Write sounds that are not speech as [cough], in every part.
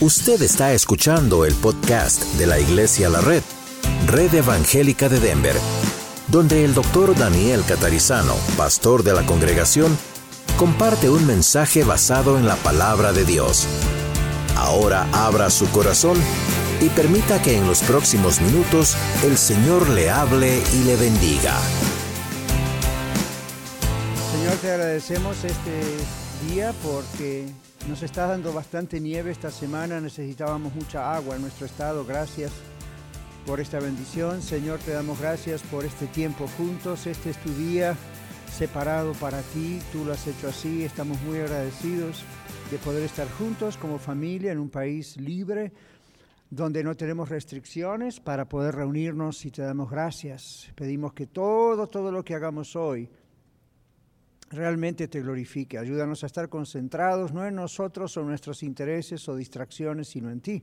Usted está escuchando el podcast de la Iglesia La Red, Red Evangélica de Denver, donde el doctor Daniel Catarizano, pastor de la congregación, comparte un mensaje basado en la palabra de Dios. Ahora abra su corazón y permita que en los próximos minutos el Señor le hable y le bendiga. Señor, te agradecemos este día porque nos está dando bastante nieve esta semana, necesitábamos mucha agua en nuestro estado. Gracias por esta bendición. Señor, te damos gracias por este tiempo juntos. Este es tu día separado para ti. Tú lo has hecho así. Estamos muy agradecidos de poder estar juntos como familia en un país libre donde no tenemos restricciones para poder reunirnos y te damos gracias. Pedimos que todo, todo lo que hagamos hoy realmente te glorifique. Ayúdanos a estar concentrados no en nosotros o nuestros intereses o distracciones, sino en ti.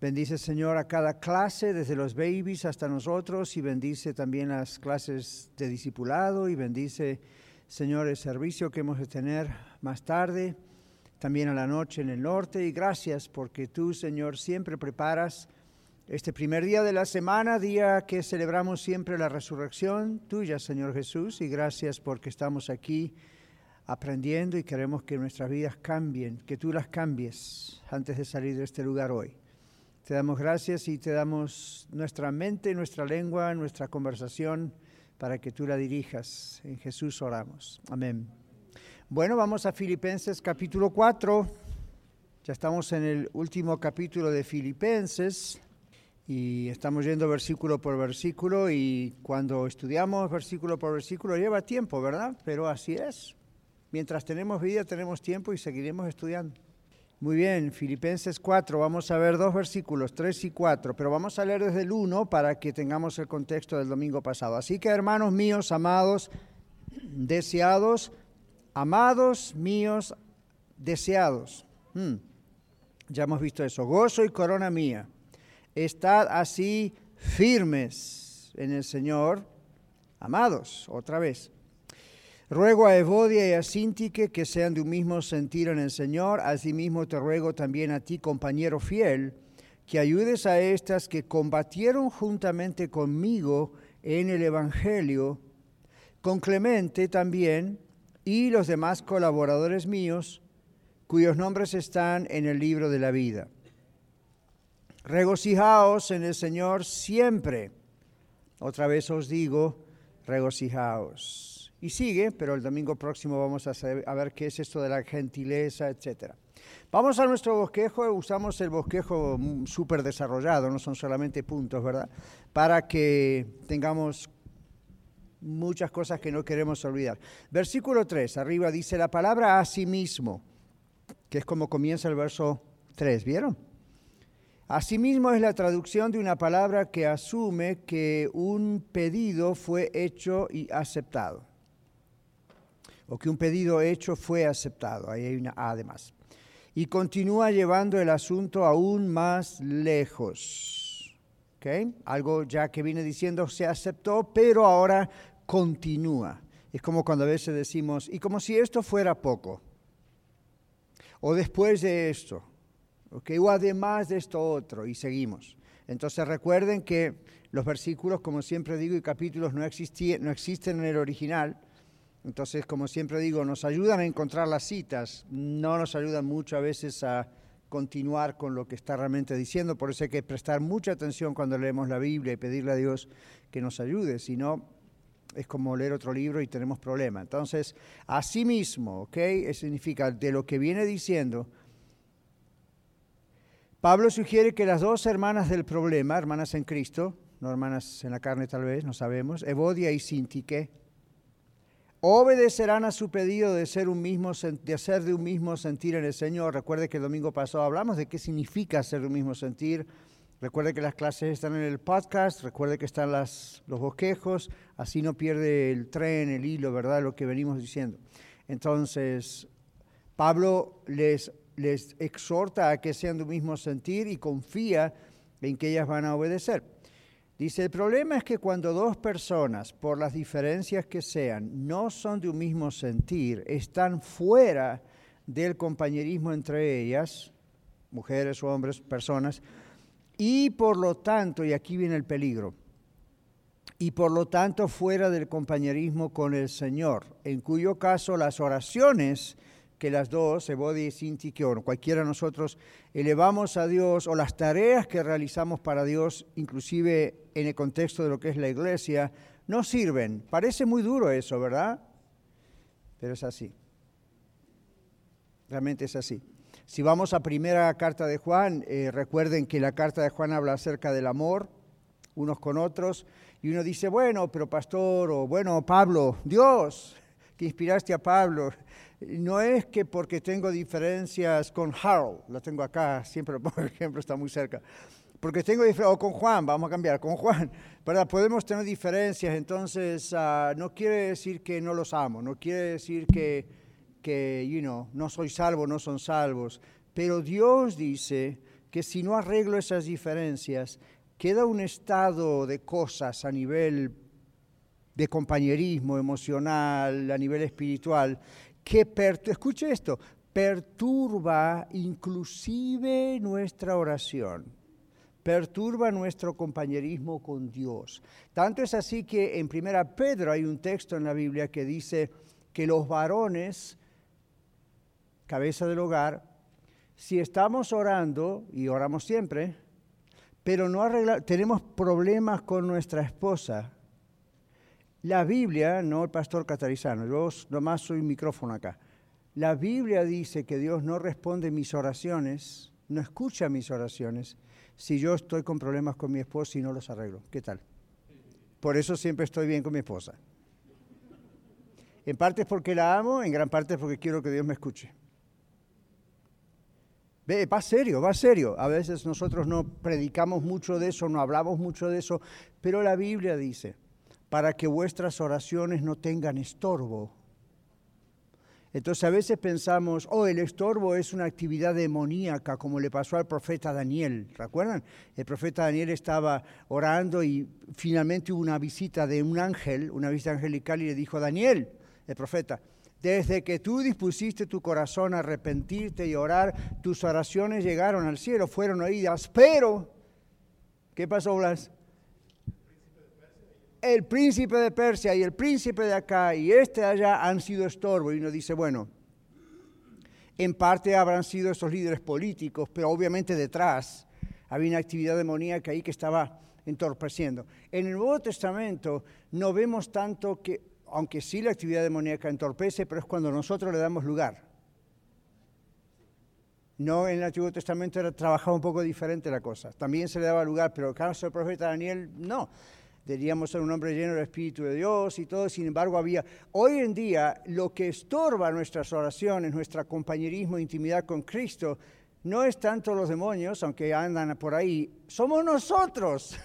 Bendice, Señor, a cada clase, desde los babies hasta nosotros, y bendice también las clases de discipulado, y bendice, Señor, el servicio que hemos de tener más tarde, también a la noche en el norte. Y gracias porque tú, Señor, siempre preparas este primer día de la semana, día que celebramos siempre la resurrección tuya, Señor Jesús, y gracias porque estamos aquí aprendiendo y queremos que nuestras vidas cambien, que tú las cambies antes de salir de este lugar hoy. Te damos gracias y te damos nuestra mente, nuestra lengua, nuestra conversación para que tú la dirijas. En Jesús oramos. Amén. Bueno, vamos a Filipenses capítulo 4. Ya estamos en el último capítulo de Filipenses. Y estamos yendo versículo por versículo y cuando estudiamos versículo por versículo lleva tiempo, ¿verdad? Pero así es. Mientras tenemos vida tenemos tiempo y seguiremos estudiando. Muy bien, Filipenses 4, vamos a ver dos versículos, 3 y 4, pero vamos a leer desde el 1 para que tengamos el contexto del domingo pasado. Así que hermanos míos, amados, deseados, amados míos, deseados. Hmm, ya hemos visto eso, gozo y corona mía Estad así firmes en el Señor, amados, otra vez. Ruego a Evodia y a Sintique que sean de un mismo sentir en el Señor. Asimismo te ruego también a ti, compañero fiel, que ayudes a estas que combatieron juntamente conmigo en el Evangelio, con Clemente también y los demás colaboradores míos, cuyos nombres están en el libro de la vida. Regocijaos en el Señor siempre. Otra vez os digo, regocijaos. Y sigue, pero el domingo próximo vamos a, ver qué es esto de la gentileza, etc. Vamos a nuestro bosquejo, usamos el bosquejo súper desarrollado, no son solamente puntos, ¿verdad? Para que tengamos muchas cosas que no queremos olvidar. Versículo 3, arriba dice la palabra a sí mismo, que es como comienza el verso 3, ¿vieron? Asimismo es la traducción de una palabra que asume que un pedido fue hecho y aceptado. O que un pedido hecho fue aceptado. Ahí hay una A además. Y continúa llevando el asunto aún más lejos. ¿Okay? Algo ya que viene diciendo se aceptó, pero ahora continúa. Es como cuando a veces decimos, y como si esto fuera poco. O después de esto Okay, o además de esto otro, y seguimos. Entonces recuerden que los versículos, como siempre digo, y capítulos no, no existen en el original. Entonces, como siempre digo, nos ayudan a encontrar las citas, no nos ayudan mucho a veces a continuar con lo que está realmente diciendo. Por eso hay que prestar mucha atención cuando leemos la Biblia y pedirle a Dios que nos ayude. Si no, es como leer otro libro y tenemos problema. Entonces, asimismo, ¿ok? Significa de lo que viene diciendo Pablo sugiere que las dos hermanas del problema, hermanas en Cristo, no hermanas en la carne tal vez, no sabemos, Evodia y Sintique, obedecerán a su pedido de ser, un mismo, de ser de un mismo sentir en el Señor. Recuerde que el domingo pasado hablamos de qué significa ser de un mismo sentir. Recuerde que las clases están en el podcast, recuerde que están los bosquejos, así no pierde el tren, el hilo, ¿verdad? Lo que venimos diciendo. Entonces, Pablo les les exhorta a que sean de un mismo sentir y confía en que ellas van a obedecer. Dice, el problema es que cuando dos personas, por las diferencias que sean, no son de un mismo sentir, están fuera del compañerismo entre ellas, mujeres, hombres, personas, y por lo tanto, y aquí viene el peligro, y por lo tanto fuera del compañerismo con el Señor, en cuyo caso las oraciones que las dos, Ebodi y Sinti, cualquiera de nosotros elevamos a Dios, o las tareas que realizamos para Dios, inclusive en el contexto de lo que es la iglesia, no sirven. Parece muy duro eso, ¿verdad? Pero es así. Realmente es así. Si vamos a primera carta de Juan, eh, recuerden que la carta de Juan habla acerca del amor unos con otros, y uno dice, bueno, pero pastor, o bueno, Pablo, Dios, que inspiraste a Pablo, no es que porque tengo diferencias con Harold, lo tengo acá, siempre pongo [laughs] ejemplo, está muy cerca, porque tengo diferencias, o con Juan, vamos a cambiar, con Juan, ¿verdad? Podemos tener diferencias, entonces ah, no quiere decir que no los amo, no quiere decir que, que you know, no soy salvo, no son salvos, pero Dios dice que si no arreglo esas diferencias, queda un estado de cosas a nivel de compañerismo emocional, a nivel espiritual, que, escuche esto, perturba inclusive nuestra oración, perturba nuestro compañerismo con Dios. Tanto es así que en Primera Pedro hay un texto en la Biblia que dice que los varones, cabeza del hogar, si estamos orando, y oramos siempre, pero no arreglamos, tenemos problemas con nuestra esposa. La Biblia, no el pastor catarizano, yo nomás soy micrófono acá. La Biblia dice que Dios no responde mis oraciones, no escucha mis oraciones, si yo estoy con problemas con mi esposa y no los arreglo. ¿Qué tal? Por eso siempre estoy bien con mi esposa. En parte es porque la amo, en gran parte es porque quiero que Dios me escuche. Ve, va serio, va serio. A veces nosotros no predicamos mucho de eso, no hablamos mucho de eso, pero la Biblia dice, para que vuestras oraciones no tengan estorbo. Entonces a veces pensamos, oh, el estorbo es una actividad demoníaca, como le pasó al profeta Daniel. ¿Recuerdan? El profeta Daniel estaba orando y finalmente hubo una visita de un ángel, una visita angelical, y le dijo, Daniel, el profeta, desde que tú dispusiste tu corazón a arrepentirte y orar, tus oraciones llegaron al cielo, fueron oídas. Pero, ¿qué pasó, Blas? El príncipe de Persia y el príncipe de acá y este de allá han sido estorbo. Y uno dice, bueno, en parte habrán sido esos líderes políticos, pero obviamente detrás había una actividad demoníaca ahí que estaba entorpeciendo. En el Nuevo Testamento no vemos tanto que aunque sí la actividad demoníaca entorpece, pero es cuando nosotros le damos lugar. No en el Antiguo Testamento era trabajaba un poco diferente la cosa. También se le daba lugar, pero el caso del profeta Daniel, no. Deberíamos ser un hombre lleno del Espíritu de Dios y todo. Sin embargo, había. Hoy en día, lo que estorba nuestras oraciones, nuestro compañerismo, intimidad con Cristo, no es tanto los demonios, aunque andan por ahí, somos nosotros.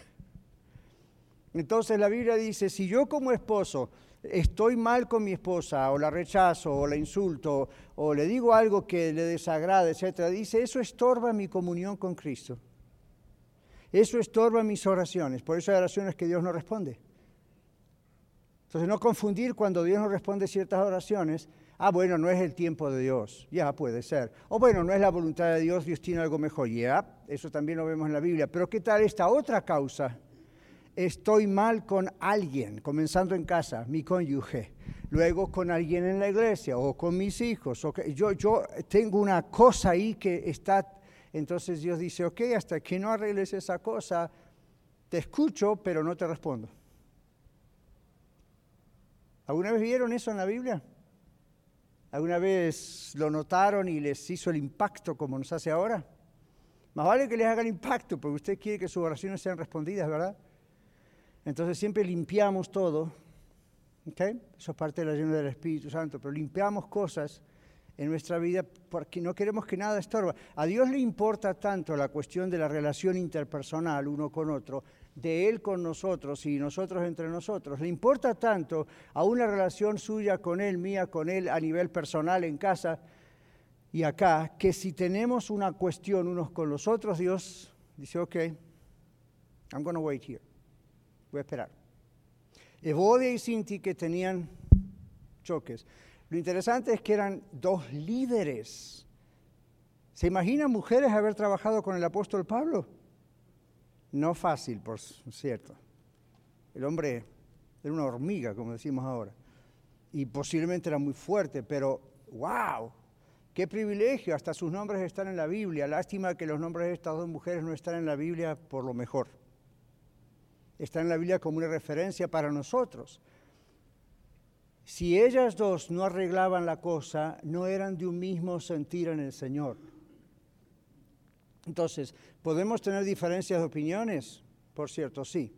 Entonces la Biblia dice: si yo como esposo estoy mal con mi esposa, o la rechazo, o la insulto, o le digo algo que le desagrada, etc., dice, eso estorba mi comunión con Cristo. Eso estorba mis oraciones. Por eso hay oraciones que Dios no responde. Entonces, no confundir cuando Dios no responde ciertas oraciones. Ah, bueno, no es el tiempo de Dios. Ya puede ser. O bueno, no es la voluntad de Dios, Dios tiene algo mejor. Ya, eso también lo vemos en la Biblia. Pero ¿qué tal esta otra causa? estoy mal con alguien, comenzando en casa, mi cónyuge, luego con alguien en la iglesia o con mis hijos. O yo, yo tengo una cosa ahí que está, entonces Dios dice, ok, hasta que no arregles esa cosa, te escucho, pero no te respondo. ¿Alguna vez vieron eso en la Biblia? ¿Alguna vez lo notaron y les hizo el impacto como nos hace ahora? Más vale que les haga el impacto, porque usted quiere que sus oraciones sean respondidas, ¿verdad? Entonces siempre limpiamos todo, ¿okay? eso es parte de la llena del Espíritu Santo, pero limpiamos cosas en nuestra vida porque no queremos que nada estorba. A Dios le importa tanto la cuestión de la relación interpersonal uno con otro, de Él con nosotros y nosotros entre nosotros. Le importa tanto a una relación suya con Él, mía con Él a nivel personal en casa y acá, que si tenemos una cuestión unos con los otros, Dios dice, ok, I'm going to wait here. Voy a esperar. Evodia y Sinti que tenían choques. Lo interesante es que eran dos líderes. ¿Se imaginan mujeres haber trabajado con el apóstol Pablo? No fácil, por cierto. El hombre era una hormiga, como decimos ahora. Y posiblemente era muy fuerte, pero wow, qué privilegio. Hasta sus nombres están en la Biblia. Lástima que los nombres de estas dos mujeres no están en la Biblia por lo mejor. Están en la Biblia como una referencia para nosotros. Si ellas dos no arreglaban la cosa, no eran de un mismo sentir en el Señor. Entonces, ¿podemos tener diferencias de opiniones? Por cierto, sí.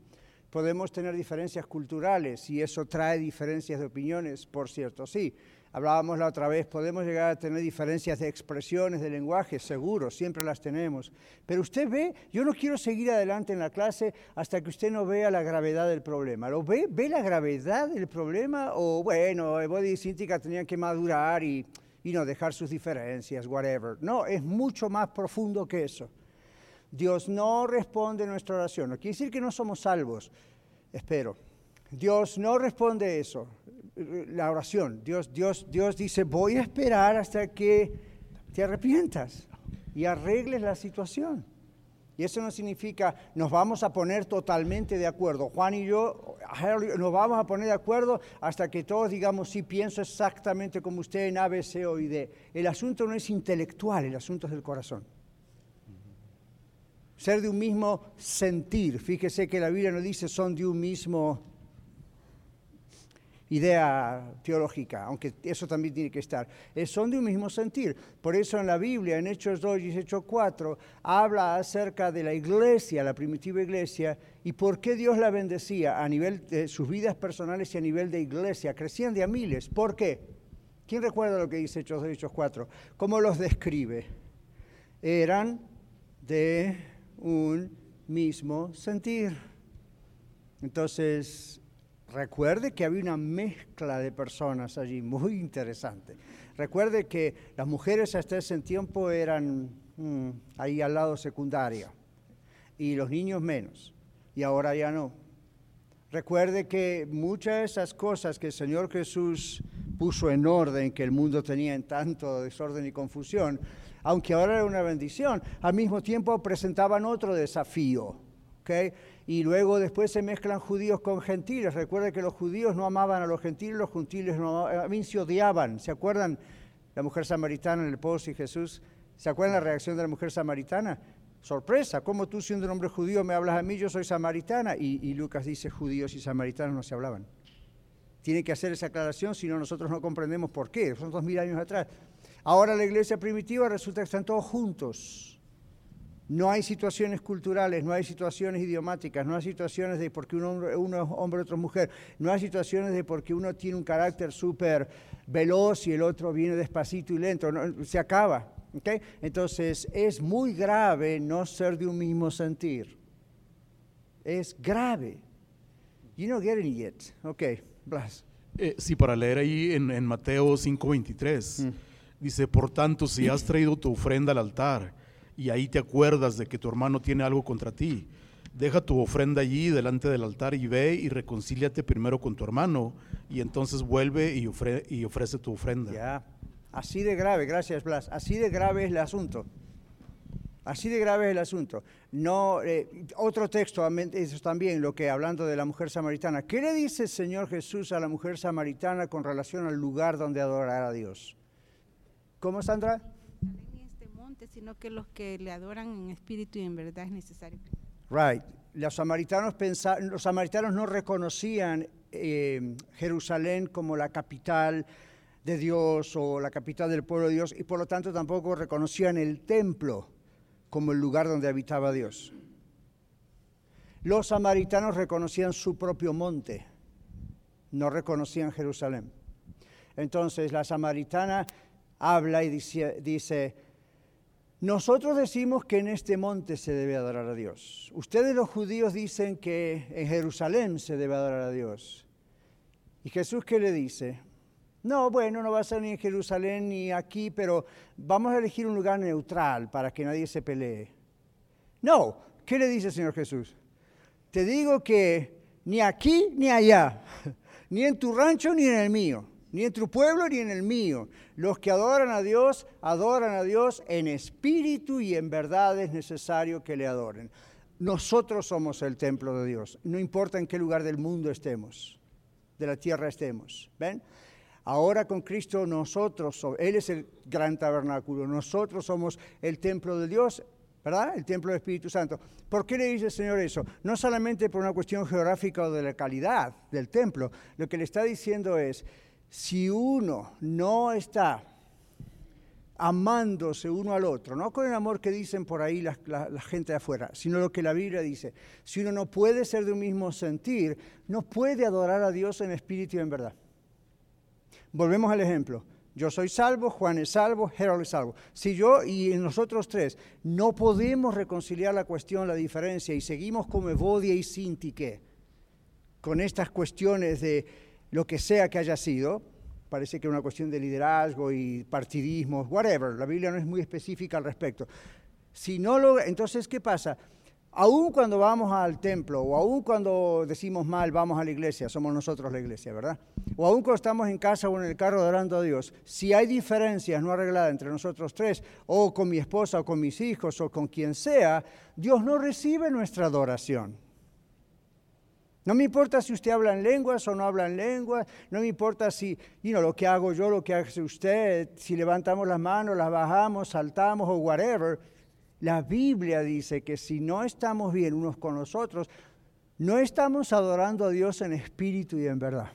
Podemos tener diferencias culturales y eso trae diferencias de opiniones, por cierto, sí. Hablábamos la otra vez, podemos llegar a tener diferencias de expresiones, de lenguaje, seguro, siempre las tenemos. Pero usted ve, yo no quiero seguir adelante en la clase hasta que usted no vea la gravedad del problema. ¿Lo ve? ¿Ve la gravedad del problema? O bueno, Body y Cintica tenían que madurar y, y no dejar sus diferencias, whatever. No, es mucho más profundo que eso. Dios no responde nuestra oración. No quiere decir que no somos salvos, espero. Dios no responde eso, la oración. Dios, Dios, Dios dice, voy a esperar hasta que te arrepientas y arregles la situación. Y eso no significa nos vamos a poner totalmente de acuerdo. Juan y yo nos vamos a poner de acuerdo hasta que todos digamos, sí, pienso exactamente como usted en A, B, C o D. El asunto no es intelectual, el asunto es del corazón ser de un mismo sentir. Fíjese que la Biblia no dice son de un mismo idea teológica, aunque eso también tiene que estar. Son de un mismo sentir. Por eso en la Biblia, en Hechos 2 y Hechos 4, habla acerca de la iglesia, la primitiva iglesia, y por qué Dios la bendecía a nivel de sus vidas personales y a nivel de iglesia. Crecían de a miles. ¿Por qué? ¿Quién recuerda lo que dice Hechos 2 y Hechos 4? ¿Cómo los describe? Eran de un mismo sentir. Entonces, recuerde que había una mezcla de personas allí muy interesante. Recuerde que las mujeres hasta ese tiempo eran mm, ahí al lado secundaria y los niños menos, y ahora ya no. Recuerde que muchas de esas cosas que el Señor Jesús puso en orden, que el mundo tenía en tanto desorden y confusión, aunque ahora era una bendición, al mismo tiempo presentaban otro desafío. ¿okay? Y luego después se mezclan judíos con gentiles. Recuerden que los judíos no amaban a los gentiles, los gentiles no a mí se odiaban. ¿Se acuerdan la mujer samaritana en el pozo y Jesús? ¿Se acuerdan la reacción de la mujer samaritana? Sorpresa, ¿cómo tú siendo un hombre judío me hablas a mí? Yo soy samaritana. Y, y Lucas dice, judíos y samaritanos no se hablaban. Tiene que hacer esa aclaración, si no nosotros no comprendemos por qué. Son dos mil años atrás. Ahora la iglesia primitiva resulta que están todos juntos. No hay situaciones culturales, no hay situaciones idiomáticas, no hay situaciones de porque uno, uno es hombre, otro es mujer, no hay situaciones de porque uno tiene un carácter súper veloz y el otro viene despacito y lento, se acaba. ¿okay? Entonces es muy grave no ser de un mismo sentir. Es grave. You don't get it yet. Ok, Blas. Eh, sí, para leer ahí en, en Mateo 5:23. Dice, por tanto, si has traído tu ofrenda al altar y ahí te acuerdas de que tu hermano tiene algo contra ti, deja tu ofrenda allí delante del altar y ve y reconcíliate primero con tu hermano y entonces vuelve y, ofrece tu ofrenda. Ya, así de grave, gracias Blas, así de grave es el asunto. Así de grave es el asunto. No, eh, otro texto, eso también, lo que hablando de la mujer samaritana. ¿Qué le dice el Señor Jesús a la mujer samaritana con relación al lugar donde adorar a Dios? ¿Cómo, Sandra? Sino que los que le adoran en espíritu y en verdad es necesario. Right. Los samaritanos, los samaritanos no reconocían eh, Jerusalén como la capital de Dios o la capital del pueblo de Dios y por lo tanto tampoco reconocían el templo como el lugar donde habitaba Dios. Los samaritanos reconocían su propio monte, no reconocían Jerusalén. Entonces la samaritana habla y dice, nosotros decimos que en este monte se debe adorar a Dios. Ustedes los judíos dicen que en Jerusalén se debe adorar a Dios. ¿Y Jesús qué le dice? No, bueno, no va a ser ni en Jerusalén ni aquí, pero vamos a elegir un lugar neutral para que nadie se pelee. No, ¿qué le dice el Señor Jesús? Te digo que ni aquí ni allá, [laughs] ni en tu rancho ni en el mío. Ni en tu pueblo ni en el mío. Los que adoran a Dios, adoran a Dios en espíritu y en verdad es necesario que le adoren. Nosotros somos el templo de Dios, no importa en qué lugar del mundo estemos, de la tierra estemos. ¿Ven? Ahora con Cristo nosotros, Él es el gran tabernáculo, nosotros somos el templo de Dios, ¿verdad? El templo del Espíritu Santo. ¿Por qué le dice el Señor eso? No solamente por una cuestión geográfica o de la calidad del templo, lo que le está diciendo es, si uno no está amándose uno al otro, no con el amor que dicen por ahí la, gente de afuera, sino lo que la Biblia dice. Si uno no puede ser de un mismo sentir, no puede adorar a Dios en espíritu y en verdad. Volvemos al ejemplo. Yo soy salvo, Juan es salvo, Harold es salvo. Si yo y nosotros tres no podemos reconciliar la cuestión, la diferencia, y seguimos como Evodia y Sintique, con estas cuestiones de lo que sea que haya sido, parece que es una cuestión de liderazgo y partidismo, whatever, la Biblia no es muy específica al respecto. Si no lo, entonces, ¿qué pasa? Aún cuando vamos al templo o aún cuando decimos mal vamos a la iglesia, somos nosotros la iglesia, ¿verdad? O aún cuando estamos en casa o en el carro adorando a Dios, si hay diferencias no arregladas entre nosotros tres, o con mi esposa o con mis hijos o con quien sea, Dios no recibe nuestra adoración. No me importa si usted habla en lenguas o no habla en lenguas, no me importa si you know, lo que hago yo, lo que hace usted, si levantamos las manos, las bajamos, saltamos o whatever. La Biblia dice que si no estamos bien unos con los otros, no estamos adorando a Dios en espíritu y en verdad.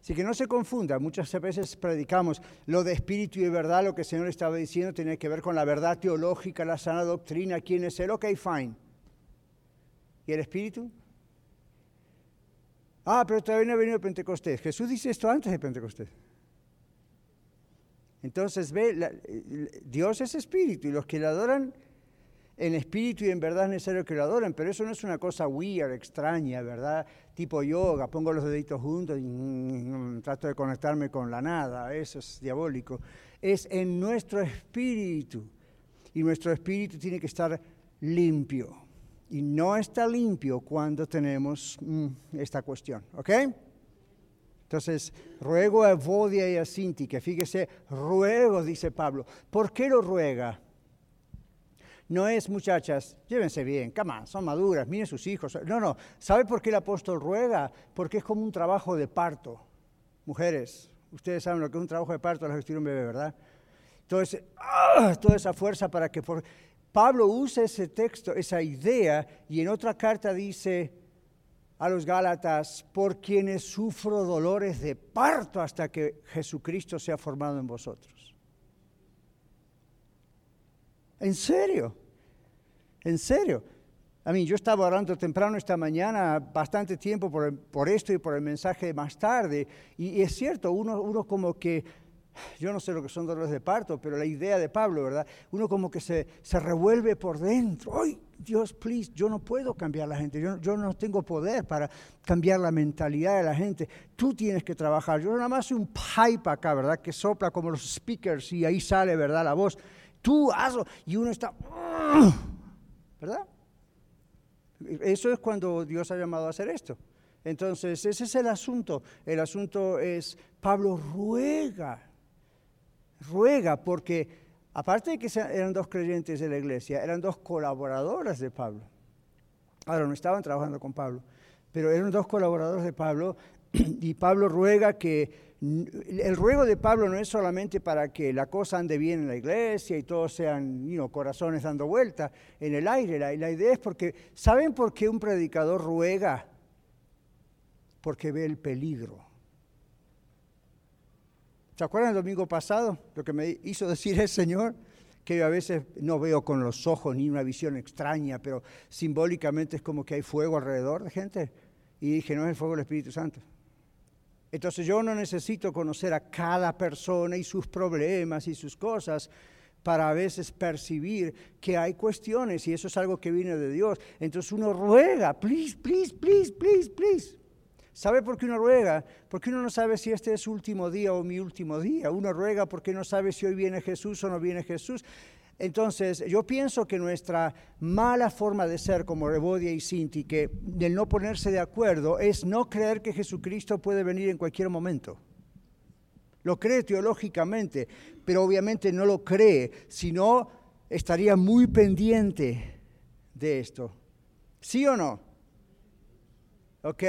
Así que no se confunda, muchas veces predicamos lo de espíritu y verdad, lo que el Señor estaba diciendo tiene que ver con la verdad teológica, la sana doctrina, quién es Él, ok, fine. ¿Y el espíritu? Ah, pero todavía no ha venido Pentecostés. Jesús dice esto antes de Pentecostés. Entonces, ve, Dios es espíritu y los que le adoran en espíritu y en verdad es necesario que lo adoren, pero eso no es una cosa weird, extraña, ¿verdad? Tipo yoga, pongo los deditos juntos y mm, trato de conectarme con la nada, eso es diabólico. Es en nuestro espíritu y nuestro espíritu tiene que estar limpio y no está limpio cuando tenemos mm, esta cuestión, ¿ok? Entonces, ruego a Evodia y a Sinti, que fíjese, ruego, dice Pablo. ¿Por qué lo ruega? No es, muchachas, llévense bien, cama, son maduras, miren sus hijos. No, no, ¿sabe por qué el apóstol ruega? Porque es como un trabajo de parto. Mujeres, ustedes saben lo que es un trabajo de parto, la gestión un bebé, ¿verdad? Entonces, ¡ah! toda esa fuerza para que... Por... Pablo usa ese texto, esa idea, y en otra carta dice a los Gálatas, por quienes sufro dolores de parto hasta que Jesucristo sea formado en vosotros. ¿En serio? ¿En serio? A mí, yo estaba orando temprano esta mañana, bastante tiempo por, esto y por el mensaje más tarde, y, es cierto, uno como que yo no sé lo que son dolores de parto, pero la idea de Pablo, ¿verdad? Uno como que se, se revuelve por dentro. ¡Ay, Dios, please! Yo no puedo cambiar la gente. Yo, yo, no tengo poder para cambiar la mentalidad de la gente. Tú tienes que trabajar. Yo nada más soy un pipe acá, ¿verdad? Que sopla como los speakers y ahí sale, ¿verdad? La voz. Tú hazlo. Y uno está... ¿Verdad? Eso es cuando Dios ha llamado a hacer esto. Entonces, ese es el asunto. El asunto es, Pablo ruega ruega porque, aparte de que eran dos creyentes de la iglesia, eran dos colaboradoras de Pablo. Ahora, no estaban trabajando con Pablo, pero eran dos colaboradores de Pablo [clears throat] y Pablo ruega que el ruego de Pablo no es solamente para que la cosa ande bien en la iglesia y todos sean corazones dando vuelta en el aire. La, idea es porque, ¿saben por qué un predicador ruega? Porque ve el peligro. ¿Se acuerdan el domingo pasado lo que me hizo [laughs] decir el Señor? Que yo a veces no veo con los ojos ni una visión extraña, pero simbólicamente es como que hay fuego alrededor de gente. Y dije, no es el fuego del Espíritu Santo. Entonces yo no necesito conocer a cada persona y sus problemas y sus cosas para a veces percibir que hay cuestiones y eso es algo que viene de Dios. Entonces uno ruega, please, please, please, please, please. ¿Sabe por qué uno ruega? Porque uno no sabe si este es su último día o mi último día. Uno ruega porque no sabe si hoy viene Jesús o no viene Jesús. Entonces, yo pienso que nuestra mala forma de ser como Rebodia y Sinti, que el no ponerse de acuerdo, es no creer que Jesucristo puede venir en cualquier momento. lo cree teológicamente, pero obviamente no lo cree, sino estaría muy pendiente de esto. ¿Sí o no? ¿Ok?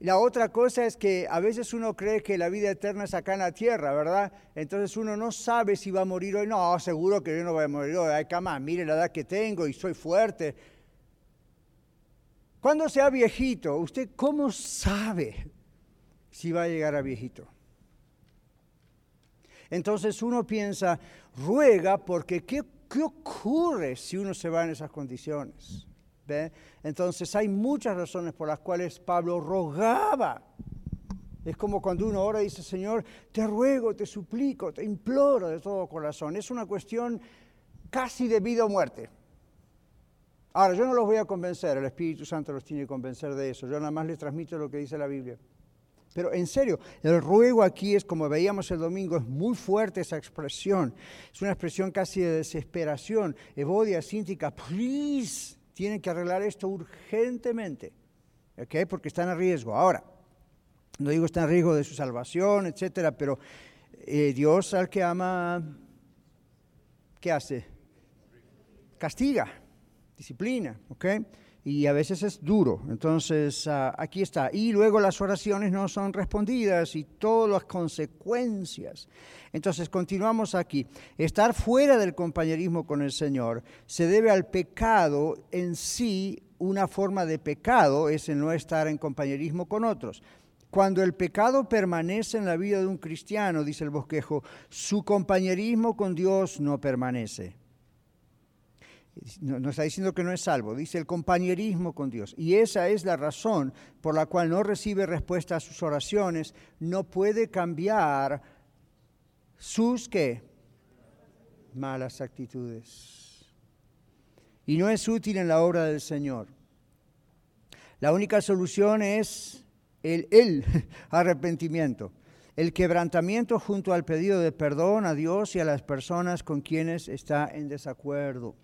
La otra cosa es que a veces uno cree que la vida eterna es acá en la tierra, ¿verdad? Entonces uno no sabe si va a morir hoy. No, seguro que yo no voy a morir hoy. Ay, cama, mire la edad que tengo y soy fuerte. Cuando sea viejito, ¿usted cómo sabe si va a llegar a viejito? Entonces uno piensa, ruega porque ¿qué, qué ocurre si uno se va en esas condiciones? Entonces hay muchas razones por las cuales Pablo rogaba. Es como cuando uno ora dice, Señor, te ruego, te suplico, te imploro de todo corazón. Es una cuestión casi de vida o muerte. Ahora, yo no los voy a convencer, el Espíritu Santo los tiene que convencer de eso. Yo nada más les transmito lo que dice la Biblia. Pero en serio, el ruego aquí es como veíamos el domingo, es muy fuerte esa expresión. Es una expresión casi de desesperación. Evodia, síntica, please, tienen que arreglar esto urgentemente, ¿ok? Porque están a riesgo. Ahora, no digo están a riesgo de su salvación, etcétera, pero eh, Dios al que ama, ¿qué hace? Castiga, disciplina, ¿ok? Y a veces es duro. Entonces, ah, aquí está. Y luego las oraciones no son respondidas y todas las consecuencias. Entonces, continuamos aquí. Estar fuera del compañerismo con el Señor se debe al pecado en sí. Una forma de pecado es el no estar en compañerismo con otros. Cuando el pecado permanece en la vida de un cristiano, dice el bosquejo, su compañerismo con Dios no permanece no, está diciendo que no es salvo, dice el compañerismo con Dios. Y esa es la razón por la cual no recibe respuesta a sus oraciones, no puede cambiar sus? Malas actitudes. Y no es útil en la obra del Señor. La única solución es el, el [laughs] arrepentimiento, el quebrantamiento junto al pedido de perdón a Dios y a las personas con quienes está en desacuerdo.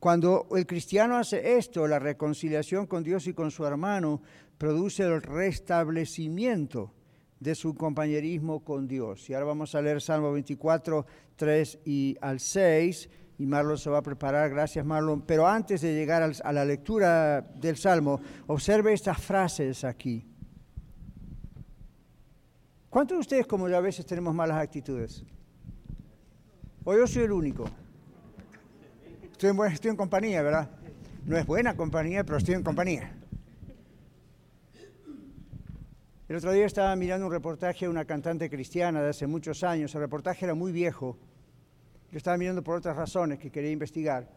Cuando el cristiano hace esto, la reconciliación con Dios y con su hermano produce el restablecimiento de su compañerismo con Dios. Y ahora vamos a leer Salmo 24, 3 y al 6. Y Marlon se va a preparar, gracias Marlon. Pero antes de llegar a la lectura del Salmo, observe estas frases aquí. ¿Cuántos de ustedes, como ya a veces, tenemos malas actitudes? O yo soy el único. Estoy en, compañía, ¿verdad? No es buena compañía, pero estoy en compañía. El otro día estaba mirando un reportaje de una cantante cristiana de hace muchos años. El reportaje era muy viejo. Yo estaba mirando por otras razones que quería investigar.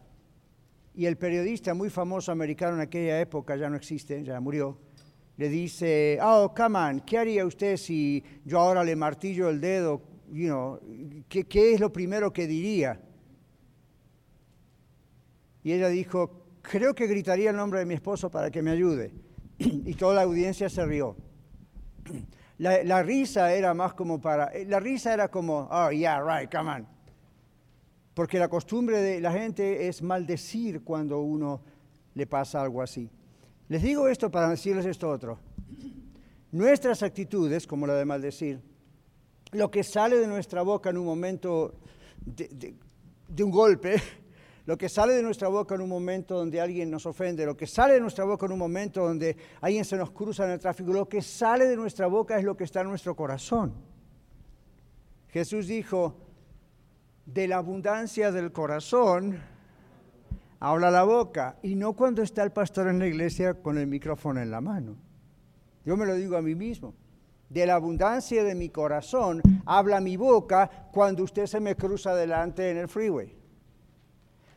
Y el periodista muy famoso americano en aquella época, ya no existe, ya murió, le dice, oh, come on, ¿qué haría usted si yo ahora le martillo el dedo? You ¿qué, ¿Qué es lo primero que diría? Y ella dijo, creo que gritaría el nombre de mi esposo para que me ayude. [clears throat] Y toda la audiencia se rió. [clears throat] La, risa era más como para, eh, la risa era como, oh, yeah, right, come on. Porque la costumbre de la gente es maldecir cuando uno le pasa algo así. Les digo esto para decirles esto otro. [clears throat] Nuestras actitudes, como la de maldecir, lo que sale de nuestra boca en un momento de un golpe, [laughs] lo que sale de nuestra boca en un momento donde alguien nos ofende, lo que sale de nuestra boca en un momento donde alguien se nos cruza en el tráfico, lo que sale de nuestra boca es lo que está en nuestro corazón. Jesús dijo, de la abundancia del corazón habla la boca, y no cuando está el pastor en la iglesia con el micrófono en la mano. Yo me lo digo a mí mismo. De la abundancia de mi corazón habla mi boca cuando usted se me cruza delante en el freeway.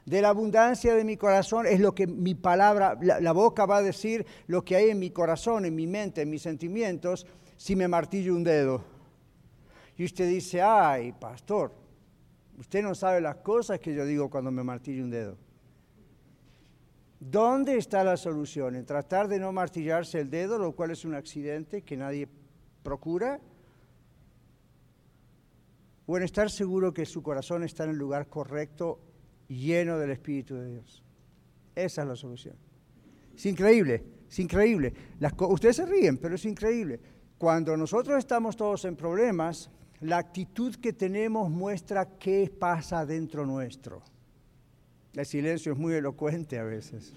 De la abundancia de mi corazón es lo que mi palabra, la, boca va a decir lo que hay en mi corazón, en mi mente, en mis sentimientos, si me martillo un dedo. Y usted dice, ay, pastor, usted no sabe las cosas que yo digo cuando me martillo un dedo. ¿Dónde está la solución? ¿En tratar de no martillarse el dedo, lo cual es un accidente que nadie procura? ¿O en estar seguro que su corazón está en el lugar correcto lleno del Espíritu de Dios. Esa es la solución. Es increíble, es increíble. ustedes se ríen, pero es increíble. Cuando nosotros estamos todos en problemas, La actitud que tenemos muestra qué pasa dentro nuestro. El silencio es muy elocuente a veces.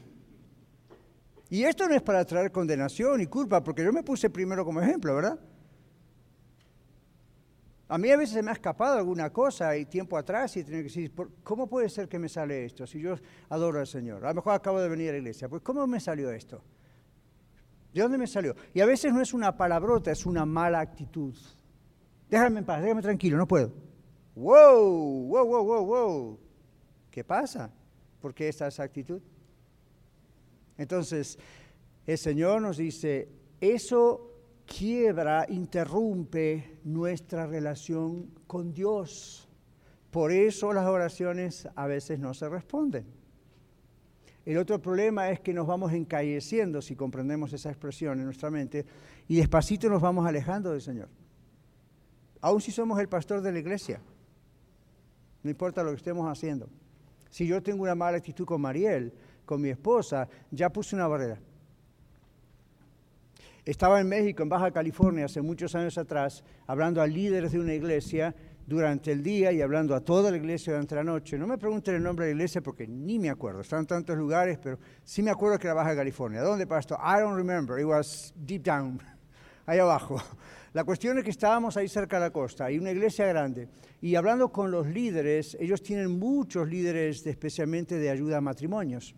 Y esto no es para traer condenación y culpa, porque yo me puse primero como ejemplo, ¿verdad? A mí a veces se me ha escapado alguna cosa y tiempo atrás y tengo que decir, ¿cómo puede ser que me sale esto si yo adoro al Señor? A lo mejor acabo de venir a la iglesia, pues ¿cómo me salió esto? ¿De dónde me salió? Y a veces no es una palabrota, es una mala actitud. Déjame en paz, déjame tranquilo, no puedo. ¡Wow! ¡Wow, wow, wow, wow! ¿Qué pasa? ¿Por qué esta actitud? Entonces, el Señor nos dice, eso quiebra, interrumpe nuestra relación con Dios. Por eso las oraciones a veces no se responden. El otro problema es que nos vamos encalleciendo, si comprendemos esa expresión en nuestra mente, y despacito nos vamos alejando del Señor. Aun si somos el pastor de la iglesia, no importa lo que estemos haciendo. Si yo tengo una mala actitud con Mariel, con mi esposa, ya puse una barrera. Estaba en México, en Baja California, hace muchos años atrás, hablando a líderes de una iglesia durante el día y hablando a toda la iglesia durante la noche. No me pregunten el nombre de la iglesia porque ni me acuerdo. Están tantos lugares, pero sí me acuerdo que era Baja California. ¿Dónde, pastor? I don't remember. It was deep down, [laughs] ahí abajo. La cuestión es que estábamos ahí cerca de la costa, hay una iglesia grande, y hablando con los líderes, ellos tienen muchos líderes, especialmente de ayuda a matrimonios.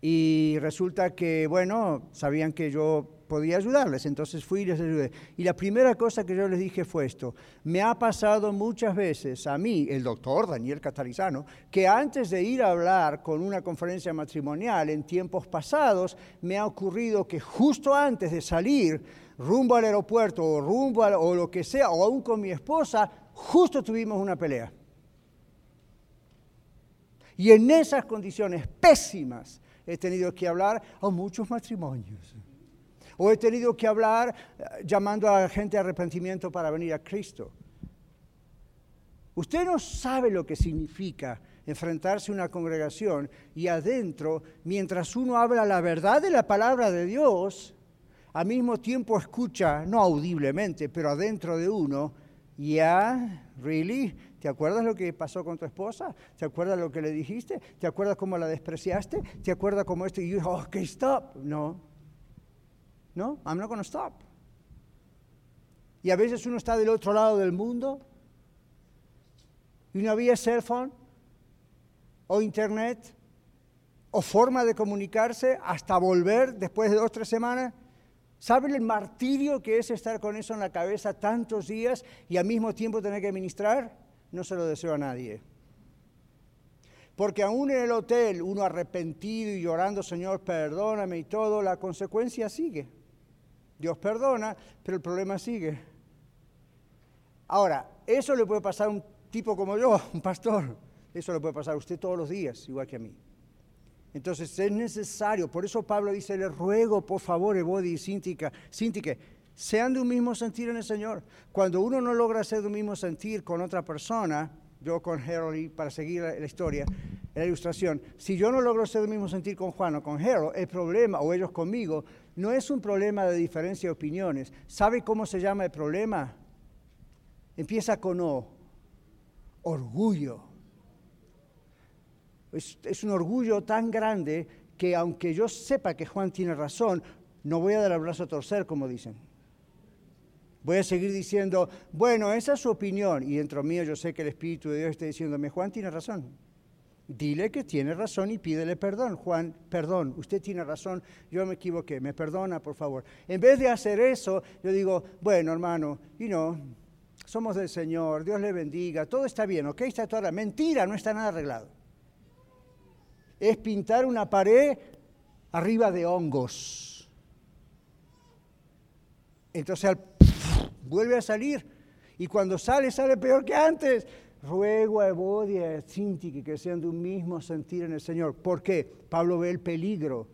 Y resulta que, bueno, sabían que yo podía ayudarles, entonces fui y les ayudé. Y la primera cosa que yo les dije fue esto, me ha pasado muchas veces a mí, el doctor Daniel Catarizano, que antes de ir a hablar con una conferencia matrimonial en tiempos pasados, me ha ocurrido que justo antes de salir rumbo al aeropuerto o rumbo o lo que sea, o aún con mi esposa, justo tuvimos una pelea. Y en esas condiciones pésimas, he tenido que hablar a muchos matrimonios. O he tenido que hablar eh, llamando a la gente a arrepentimiento para venir a Cristo. Usted no sabe lo que significa enfrentarse a una congregación y adentro, mientras uno habla la verdad de la palabra de Dios, al mismo tiempo escucha, no audiblemente, pero adentro de uno, ya, really, ¿Te acuerdas lo que pasó con tu esposa? ¿Te acuerdas lo que le dijiste? ¿Te acuerdas cómo la despreciaste? ¿Te acuerdas cómo esto? Y yo, oh, ok, stop. No. No, I'm not going to stop. Y a veces uno está del otro lado del mundo y no había cell phone o internet o forma de comunicarse hasta volver después de dos o tres semanas. ¿Saben el martirio que es estar con eso en la cabeza tantos días y al mismo tiempo tener que ministrar? No se lo deseo a nadie. Porque aún en el hotel, uno arrepentido y llorando, Señor, perdóname y todo, la consecuencia sigue. Dios perdona, pero el problema sigue. Ahora, eso le puede pasar a un tipo como yo, [laughs] un pastor. Eso le puede pasar a usted todos los días, igual que a mí. Entonces es necesario, por eso Pablo dice, le ruego por favor, Ebodi y Cíntica, sean de un mismo sentir en el Señor. Cuando uno no logra ser de un mismo sentir con otra persona, yo con Harold, para seguir la, historia, la ilustración, si yo no logro ser del mismo sentir con Juan o con Harold, el problema, o ellos conmigo, no es un problema de diferencia de opiniones. ¿Sabe cómo se llama el problema? Empieza con O, orgullo. Es, es un orgullo tan grande que aunque yo sepa que Juan tiene razón, no voy a dar el brazo a torcer, como dicen. Voy a seguir diciendo, bueno, esa es su opinión. Y dentro mío yo sé que el Espíritu de Dios está diciéndome, Juan tiene razón. Dile que tiene razón y pídele perdón. Juan, perdón, usted tiene razón, yo me equivoqué, me perdona, por favor. En vez de hacer eso, yo digo, bueno, hermano, y no, somos del Señor, Dios le bendiga, todo está bien, ¿ok? Está toda mentira, no está nada arreglado. Es pintar una pared arriba de hongos. Entonces al vuelve a salir. Y cuando sale, sale peor que antes. Ruego a Evodia y a Cinti que sean de un mismo sentir en el Señor. ¿Por qué? Pablo ve el peligro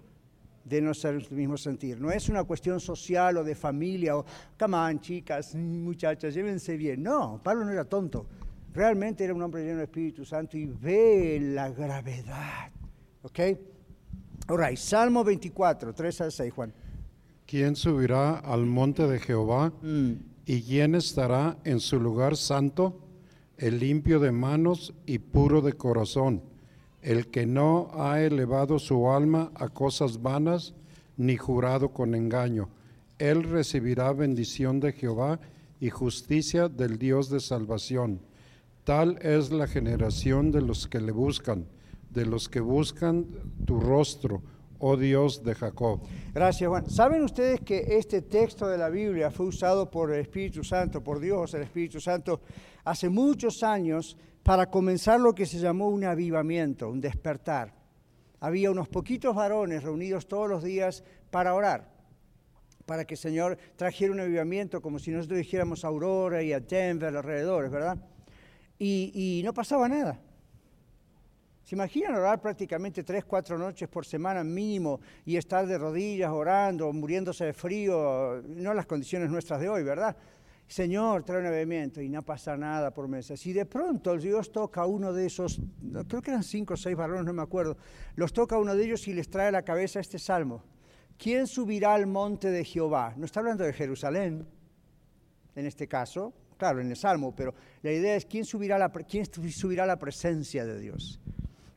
de no ser del mismo sentir. No es una cuestión social o de familia o, come on, chicas, muchachas, llévense bien. No, Pablo no era tonto. Realmente era un hombre lleno de Espíritu Santo y ve la gravedad. ¿Ok? Ahora, Salmo 24, 3 al 6, Juan. ¿Quién subirá al monte de Jehová? Mm. ¿Y quién estará en su lugar santo? El limpio de manos y puro de corazón, el que no ha elevado su alma a cosas vanas, ni jurado con engaño. Él recibirá bendición de Jehová y justicia del Dios de salvación. Tal es la generación de los que le buscan, de los que buscan tu rostro oh Dios de Jacob. Gracias, Juan. ¿Saben ustedes que este texto de la Biblia fue usado por el Espíritu Santo, por Dios, el Espíritu Santo, hace muchos años para comenzar lo que se llamó un avivamiento, un despertar? Había unos poquitos varones reunidos todos los días para orar, para que el Señor trajera un avivamiento, como si nosotros dijéramos a Aurora y a Denver, alrededores, ¿verdad? Y, y no pasaba nada. ¿Se imaginan orar prácticamente tres, cuatro noches por semana mínimo y estar de rodillas orando, muriéndose de frío? No las condiciones nuestras de hoy, ¿verdad? Señor, trae un avivamiento y no pasa nada por meses. Y de pronto Dios toca a uno de esos, creo que eran cinco o seis varones, no me acuerdo, los toca a uno de ellos y les trae a la cabeza este salmo. ¿Quién subirá al monte de Jehová? No está hablando de Jerusalén, en este caso, claro, en el salmo, pero la idea es quién subirá quién subirá a la presencia de Dios.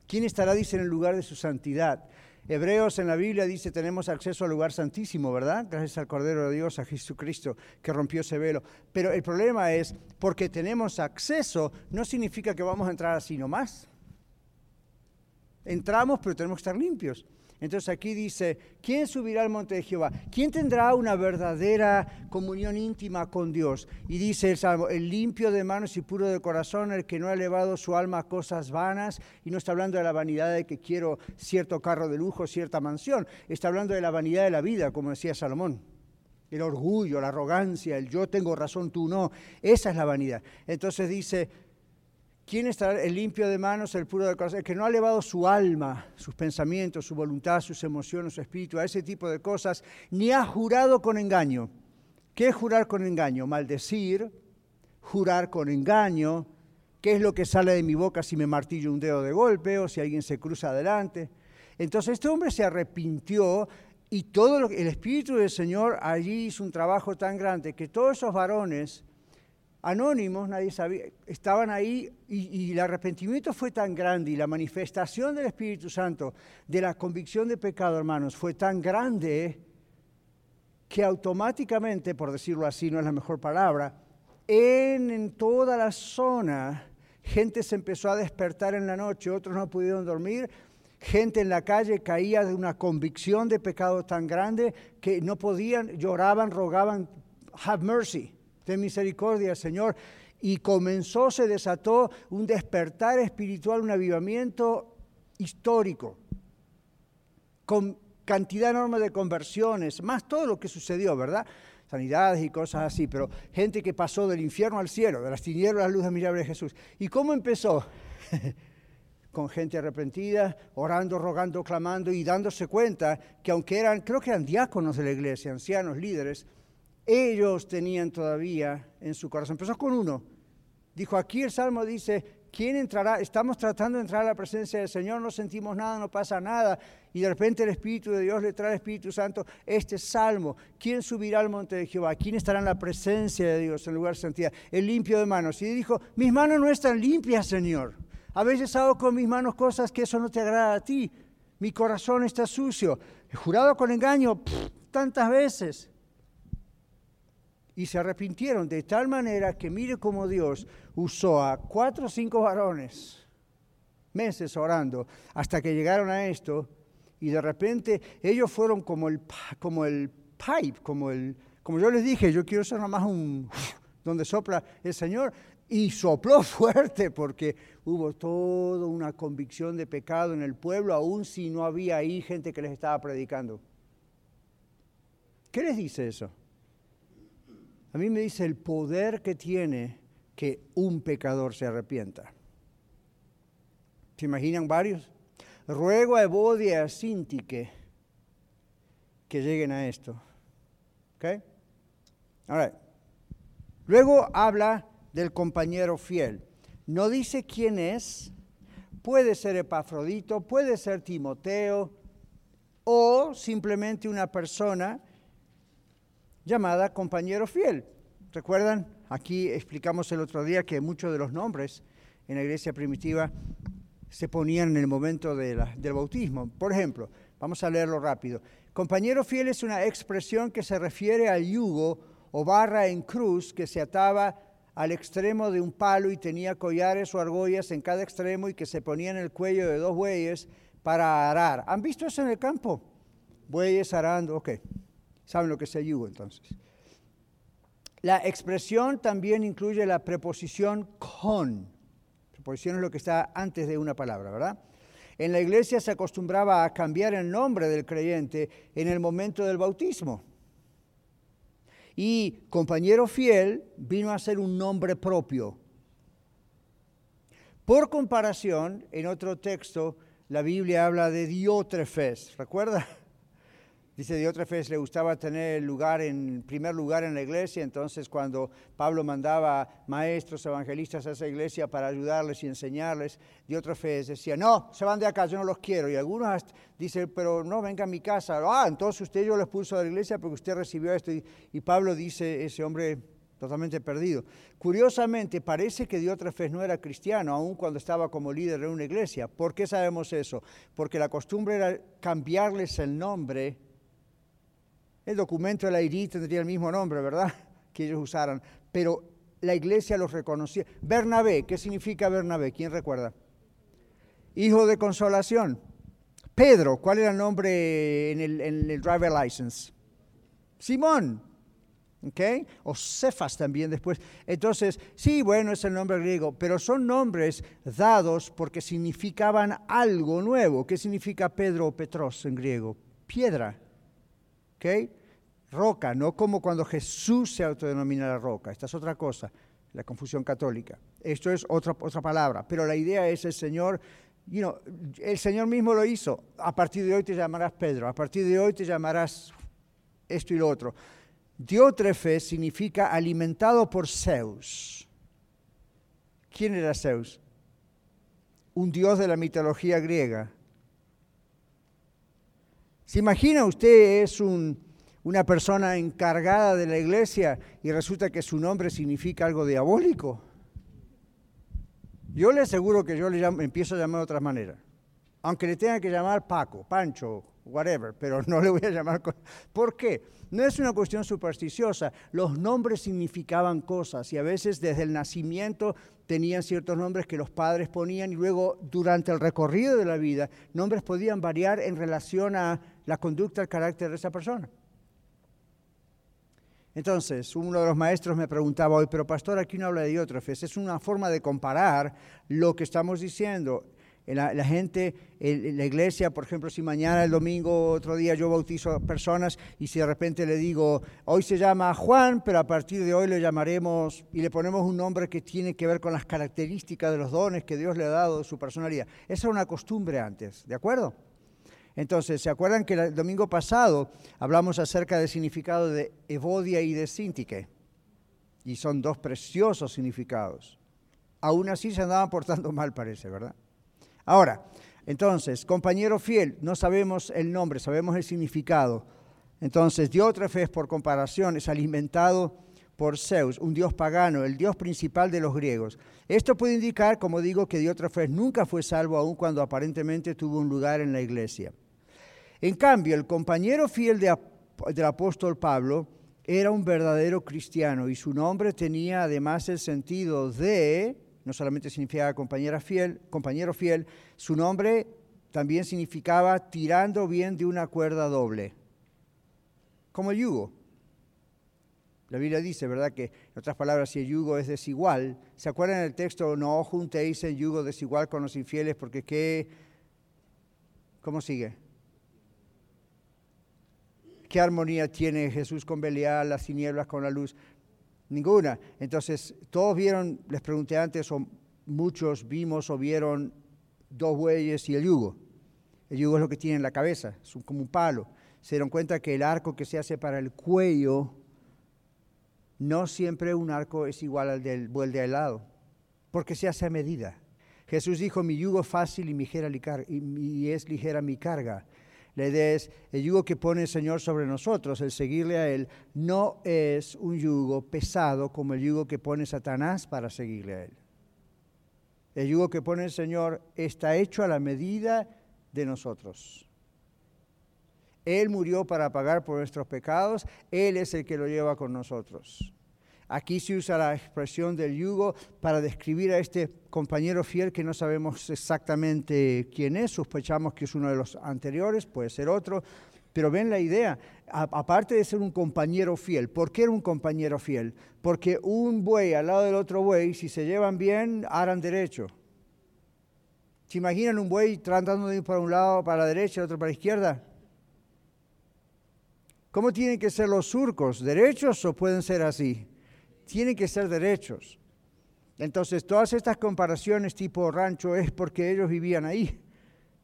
¿Quién estará, dice, en el lugar de su santidad? Hebreos en la Biblia dice tenemos acceso al lugar santísimo, ¿verdad? Gracias al Cordero de Dios, a Jesucristo, que rompió ese velo. Pero el problema es, porque tenemos acceso, no significa que vamos a entrar así nomás. Entramos, pero tenemos que estar limpios. Entonces aquí dice, ¿quién subirá al monte de Jehová? ¿Quién tendrá una verdadera comunión íntima con Dios? Y dice el Salmo, el limpio de manos y puro de corazón, el que no ha elevado su alma a cosas vanas, y no está hablando de la vanidad de que quiero cierto carro de lujo, cierta mansión, está hablando de la vanidad de la vida, como decía Salomón. El orgullo, la arrogancia, el yo tengo razón, tú no, esa es la vanidad. Entonces dice, ¿Quién estará el limpio de manos, el puro de corazón? El que no ha elevado su alma, sus pensamientos, su voluntad, sus emociones, su espíritu, a ese tipo de cosas, ni ha jurado con engaño. ¿Qué es jurar con engaño? Maldecir, jurar con engaño. ¿Qué es lo que sale de mi boca si me martillo un dedo de golpe o si alguien se cruza adelante? Entonces este hombre se arrepintió y todo lo, el Espíritu del Señor allí hizo un trabajo tan grande que todos esos varones anónimos, nadie sabía, estaban ahí y, el arrepentimiento fue tan grande y la manifestación del Espíritu Santo de la convicción de pecado, hermanos, fue tan grande que automáticamente, por decirlo así, no es la mejor palabra, en, en toda la zona gente se empezó a despertar en la noche, otros no pudieron dormir, gente en la calle caía de una convicción de pecado tan grande que no podían, lloraban, rogaban, have mercy ten misericordia, Señor. Y comenzó, se desató un despertar espiritual, un avivamiento histórico, con cantidad enorme de conversiones, más todo lo que sucedió, ¿verdad? Sanidades y cosas así, pero gente que pasó del infierno al cielo, de las tinieblas a la luz admirable de Jesús. ¿Y cómo empezó? [laughs] con gente arrepentida, orando, rogando, clamando y dándose cuenta que aunque eran, creo que eran diáconos de la iglesia, ancianos, líderes, ellos tenían todavía en su corazón. Empezó con uno. Dijo, aquí el Salmo dice, ¿quién entrará? Estamos tratando de entrar a la presencia del Señor, no sentimos nada, no pasa nada. Y de repente el Espíritu de Dios le trae al Espíritu Santo este Salmo. ¿Quién subirá al monte de Jehová? ¿Quién estará en la presencia de Dios en lugar de santidad? El limpio de manos. Y dijo, mis manos no están limpias, Señor. A veces hago con mis manos cosas que eso no te agrada a ti. Mi corazón está sucio. He jurado con engaño tantas veces y se arrepintieron de tal manera que mire cómo Dios usó a cuatro o cinco varones meses orando hasta que llegaron a esto y de repente ellos fueron como el, como el pipe, como el, como yo les dije, yo quiero ser nomás un [laughs] donde sopla el Señor y sopló [laughs] fuerte porque hubo toda una convicción de pecado en el pueblo, aun si no había ahí gente que les estaba predicando. ¿Qué les dice eso? A mí me dice el poder que tiene que un pecador se arrepienta. ¿Se imaginan varios? Ruego a Evodia y a Sintique que lleguen a esto. ¿Ok? All Luego habla del compañero fiel. No dice quién es. Puede ser Epafrodito, puede ser Timoteo o simplemente una persona llamada compañero fiel. ¿Recuerdan? Aquí explicamos el otro día que muchos de los nombres en la iglesia primitiva se ponían en el momento del bautismo. Por ejemplo, vamos a leerlo rápido. Compañero fiel es una expresión que se refiere al yugo o barra en cruz que se ataba al extremo de un palo y tenía collares o argollas en cada extremo y que se ponía en el cuello de dos bueyes para arar. ¿Han visto eso en el campo? Bueyes arando, ok. ¿Saben lo que es el yugo entonces? La expresión también incluye la preposición con. Preposición es lo que está antes de una palabra, ¿verdad? En la iglesia se acostumbraba a cambiar el nombre del creyente en el momento del bautismo. Y compañero fiel vino a ser un nombre propio. Por comparación, en otro texto, la Biblia habla de Diótrefes, ¿recuerda? Dice Diótrefes le gustaba tener lugar en primer lugar en la iglesia, entonces cuando Pablo mandaba maestros, evangelistas a esa iglesia para ayudarles y enseñarles, Diótrefes decía, no, se van de acá, yo no los quiero. Y algunos dicen, pero no, venga a mi casa. Ah, entonces usted yo lo expulso de la iglesia porque usted recibió esto. Y, y Pablo dice, ese hombre totalmente perdido. Curiosamente, parece que Diótrefes no era cristiano, aun cuando estaba como líder de una iglesia. ¿Por qué sabemos eso? Porque la costumbre era cambiarles el nombre el documento de la ID tendría el mismo nombre, ¿verdad? [laughs] Que ellos usaran. Pero la iglesia los reconocía. Bernabé, ¿qué significa Bernabé? ¿Quién recuerda? Hijo de consolación. Pedro, ¿cuál era el nombre en el, en el driver license? Simón. ¿Ok? O Cefas también después. Entonces, sí, bueno, es el nombre griego, pero son nombres dados porque significaban algo nuevo. ¿Qué significa Pedro o Petros en griego? Piedra. ¿Ok? roca, no como cuando Jesús se autodenomina la roca. Esta es otra cosa, la confusión católica. Esto es otra, otra palabra, pero la idea es el Señor, you el Señor mismo lo hizo. A partir de hoy te llamarás Pedro, a partir de hoy te llamarás esto y lo otro. Diótrefe significa alimentado por Zeus. ¿Quién era Zeus? Un dios de la mitología griega. ¿Se imagina usted es un una persona encargada de la iglesia y resulta que su nombre significa algo diabólico. Yo le aseguro que yo le empiezo a llamar de otra manera. Aunque le tenga que llamar Paco, Pancho, whatever, pero [laughs] no le voy a llamar... ¿Por qué? No es una cuestión supersticiosa. Los nombres significaban cosas y a veces desde el nacimiento tenían ciertos nombres que los padres ponían y luego durante el recorrido de la vida nombres podían variar en relación a la conducta, el carácter de esa persona. Entonces, uno de los maestros me preguntaba hoy, pero pastor, aquí no habla de diótrofes. Es una forma de comparar lo que estamos diciendo. La, gente, la iglesia, por ejemplo, si mañana, el domingo, otro día yo bautizo personas y si de repente le digo, hoy se llama Juan, pero a partir de hoy le llamaremos y le ponemos un nombre que tiene que ver con las características de los dones que Dios le ha dado, su personalidad. Esa era una costumbre antes, ¿de acuerdo? Entonces, ¿se acuerdan que el domingo pasado hablamos acerca del significado de Evodia y de Sintique? Y son dos preciosos significados. Aún así se andaban portando [laughs] mal, parece, ¿verdad? Ahora, entonces, compañero fiel, no sabemos el nombre, sabemos el significado. Entonces, Diótrefes, por comparación, es alimentado por Zeus, un dios pagano, el dios principal de los griegos. Esto puede indicar, como digo, que Diótrefes nunca fue salvo, aun cuando aparentemente tuvo un lugar en la iglesia. En cambio, el compañero fiel del apóstol Pablo era un verdadero cristiano y su nombre tenía además el sentido de, no solamente significaba compañera fiel, compañero fiel, su nombre también significaba tirando bien de una cuerda doble, como el yugo. La Biblia dice, ¿verdad? Que, en otras palabras, si el yugo es desigual, ¿se acuerdan del texto? No juntéis el yugo desigual con los infieles, porque qué. ¿Cómo sigue? ¿Qué armonía tiene Jesús con Belial, las tinieblas con la luz? Ninguna. Entonces, todos vieron, les pregunté antes, o muchos vimos o vieron dos bueyes y el yugo. El yugo es lo que tiene en la cabeza, es como un palo. Se dieron cuenta que el arco que se hace para el cuello, no siempre un arco es igual al del buey de al lado, porque se hace a medida. Jesús dijo, mi yugo es fácil y, y es ligera mi carga. La idea es el yugo que pone el Señor sobre nosotros, el seguirle a Él, no es un yugo pesado como el yugo que pone Satanás para seguirle a Él. El yugo que pone el Señor está hecho a la medida de nosotros. Él murió para pagar por nuestros pecados, Él es el que lo lleva con nosotros. Aquí se usa la expresión del yugo para describir a este compañero fiel que no sabemos exactamente quién es, sospechamos que es uno de los anteriores, puede ser otro, pero ven la idea, aparte de ser un compañero fiel, ¿por qué era un compañero fiel? Porque un buey al lado del otro buey, si se llevan bien, harán derecho. ¿Se imaginan un buey tratando de para un lado, para la derecha, el otro para la izquierda? ¿Cómo tienen que ser los surcos? ¿Derechos o pueden ser así? Tienen que ser derechos. Entonces, todas estas comparaciones tipo rancho es porque ellos vivían ahí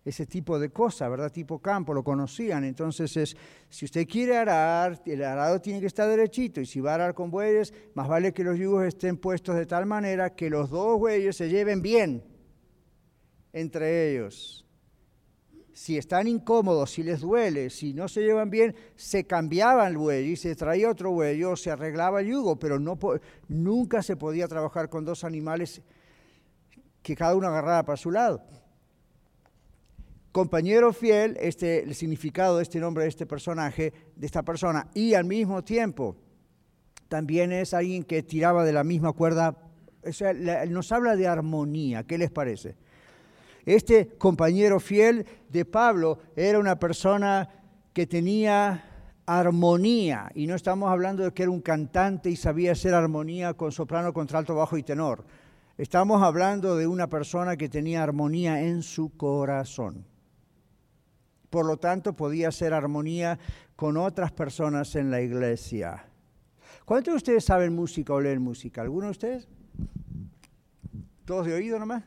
ese tipo de cosa, ¿verdad? Tipo campo, lo conocían. Entonces, es, si usted quiere arar, el arado tiene que estar derechito. Y si va a arar con bueyes, más vale que los yugos estén puestos de tal manera que los dos bueyes se lleven bien entre ellos. Si están incómodos, si les duele, si no se llevan bien, se cambiaba el buey y se traía otro buey o se arreglaba el yugo, pero nunca se podía trabajar con dos animales que cada uno agarrara para su lado compañero fiel, este, el significado de este nombre de este personaje, de esta persona, y al mismo tiempo también es alguien que tiraba de la misma cuerda, nos habla de armonía, ¿qué les parece? Este compañero fiel de Pablo era una persona que tenía armonía, y no estamos hablando de que era un cantante y sabía hacer armonía con soprano, contralto, bajo y tenor. Estamos hablando de una persona que tenía armonía en su corazón. Por lo tanto, podía hacer armonía con otras personas en la iglesia. ¿Cuántos de ustedes saben música o leen música? ¿Alguno de ustedes? ¿Todos de oído nomás?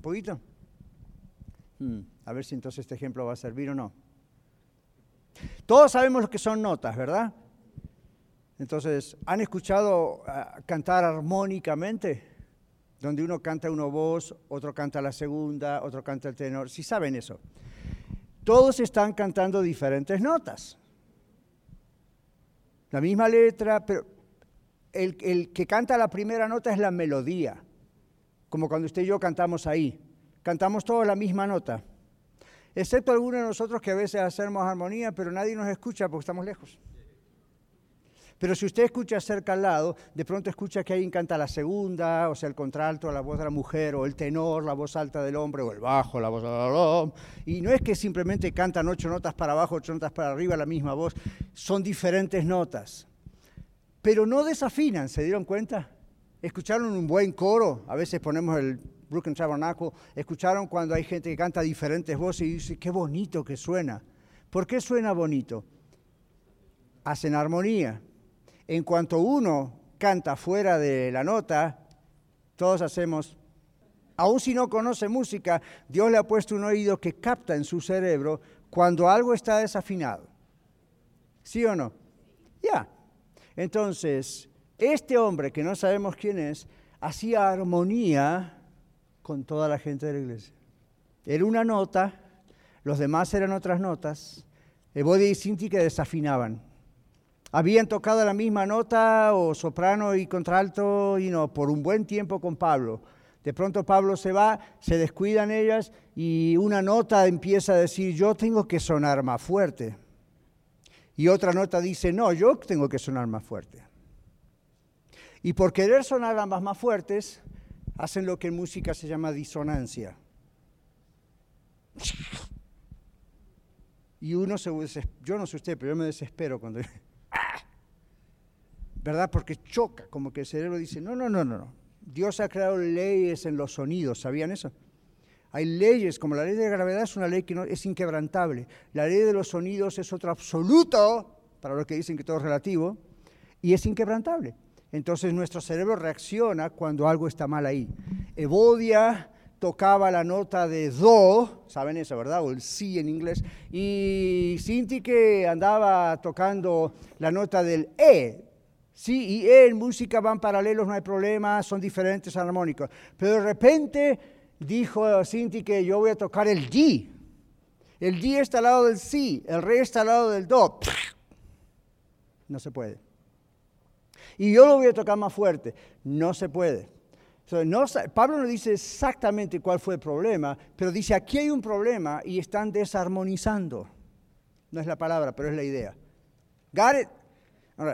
¿Un poquito? Hmm, a ver si entonces este ejemplo va a servir o no. Todos sabemos lo que son notas, ¿verdad? Entonces, ¿han escuchado ah, cantar armónicamente? Donde uno canta una voz, otro canta la segunda, otro canta el tenor. Si saben eso todos están cantando diferentes notas. La misma letra, pero el, el, que canta la primera nota es la melodía, como cuando usted y yo cantamos ahí. Cantamos todos la misma nota, excepto algunos de nosotros que a veces hacemos armonía, pero nadie nos escucha porque estamos lejos. Pero si usted escucha cerca al lado, de pronto escucha que alguien canta la segunda, o sea, el contralto, la voz de la mujer, o el tenor, la voz alta del hombre, o el bajo, la voz de la Y no es que simplemente cantan ocho notas para abajo, ocho notas para arriba, la misma voz, son diferentes notas. Pero no desafinan, ¿se dieron cuenta? ¿Escucharon un buen coro? A veces ponemos el Brooklyn Tabernacle. ¿Escucharon cuando hay gente que canta diferentes voces y dice, qué bonito que suena? ¿Por qué suena bonito? Hacen armonía en cuanto uno canta fuera de la nota, todos hacemos, aun si no conoce música, Dios le ha puesto un oído que capta en su cerebro cuando algo está desafinado. ¿Sí o no? Ya. Entonces, este hombre, que no sabemos quién es, hacía armonía con toda la gente de la iglesia. Era una nota, los demás eran otras notas, Evodia y Sinti que desafinaban habían tocado la misma nota o soprano y contralto y no, por un buen tiempo con Pablo. De pronto Pablo se va, se descuidan ellas y una nota empieza a decir, yo tengo que sonar más fuerte. Y otra nota dice, no, yo tengo que sonar más fuerte. Y por querer sonar ambas más fuertes, hacen lo que en música se llama disonancia. Y uno se yo no sé usted, pero yo me desespero cuando [laughs] ¿verdad? Porque choca, como que el cerebro dice, no, no, no, no, no. Dios ha creado leyes en los sonidos, ¿sabían eso? Hay leyes, como la ley de gravedad es una ley que no, es inquebrantable. La ley de los sonidos es otro absoluto, para los que dicen que todo es relativo, y es inquebrantable. Entonces nuestro cerebro reacciona cuando algo está mal ahí. Evodia tocaba la nota de do, saben eso, ¿verdad? O el si en inglés. Y Cinti que andaba tocando la nota del e, Sí y E en música van paralelos, no hay problema, son diferentes armónicos. Pero de repente dijo Cinti que yo voy a tocar el G. El di está al lado del sí, el re está al lado del do. No se puede. Y yo lo voy a tocar más fuerte. No se puede. Pablo no dice exactamente cuál fue el problema, pero dice aquí hay un problema y están desarmonizando. No es la palabra, pero es la idea. Got it?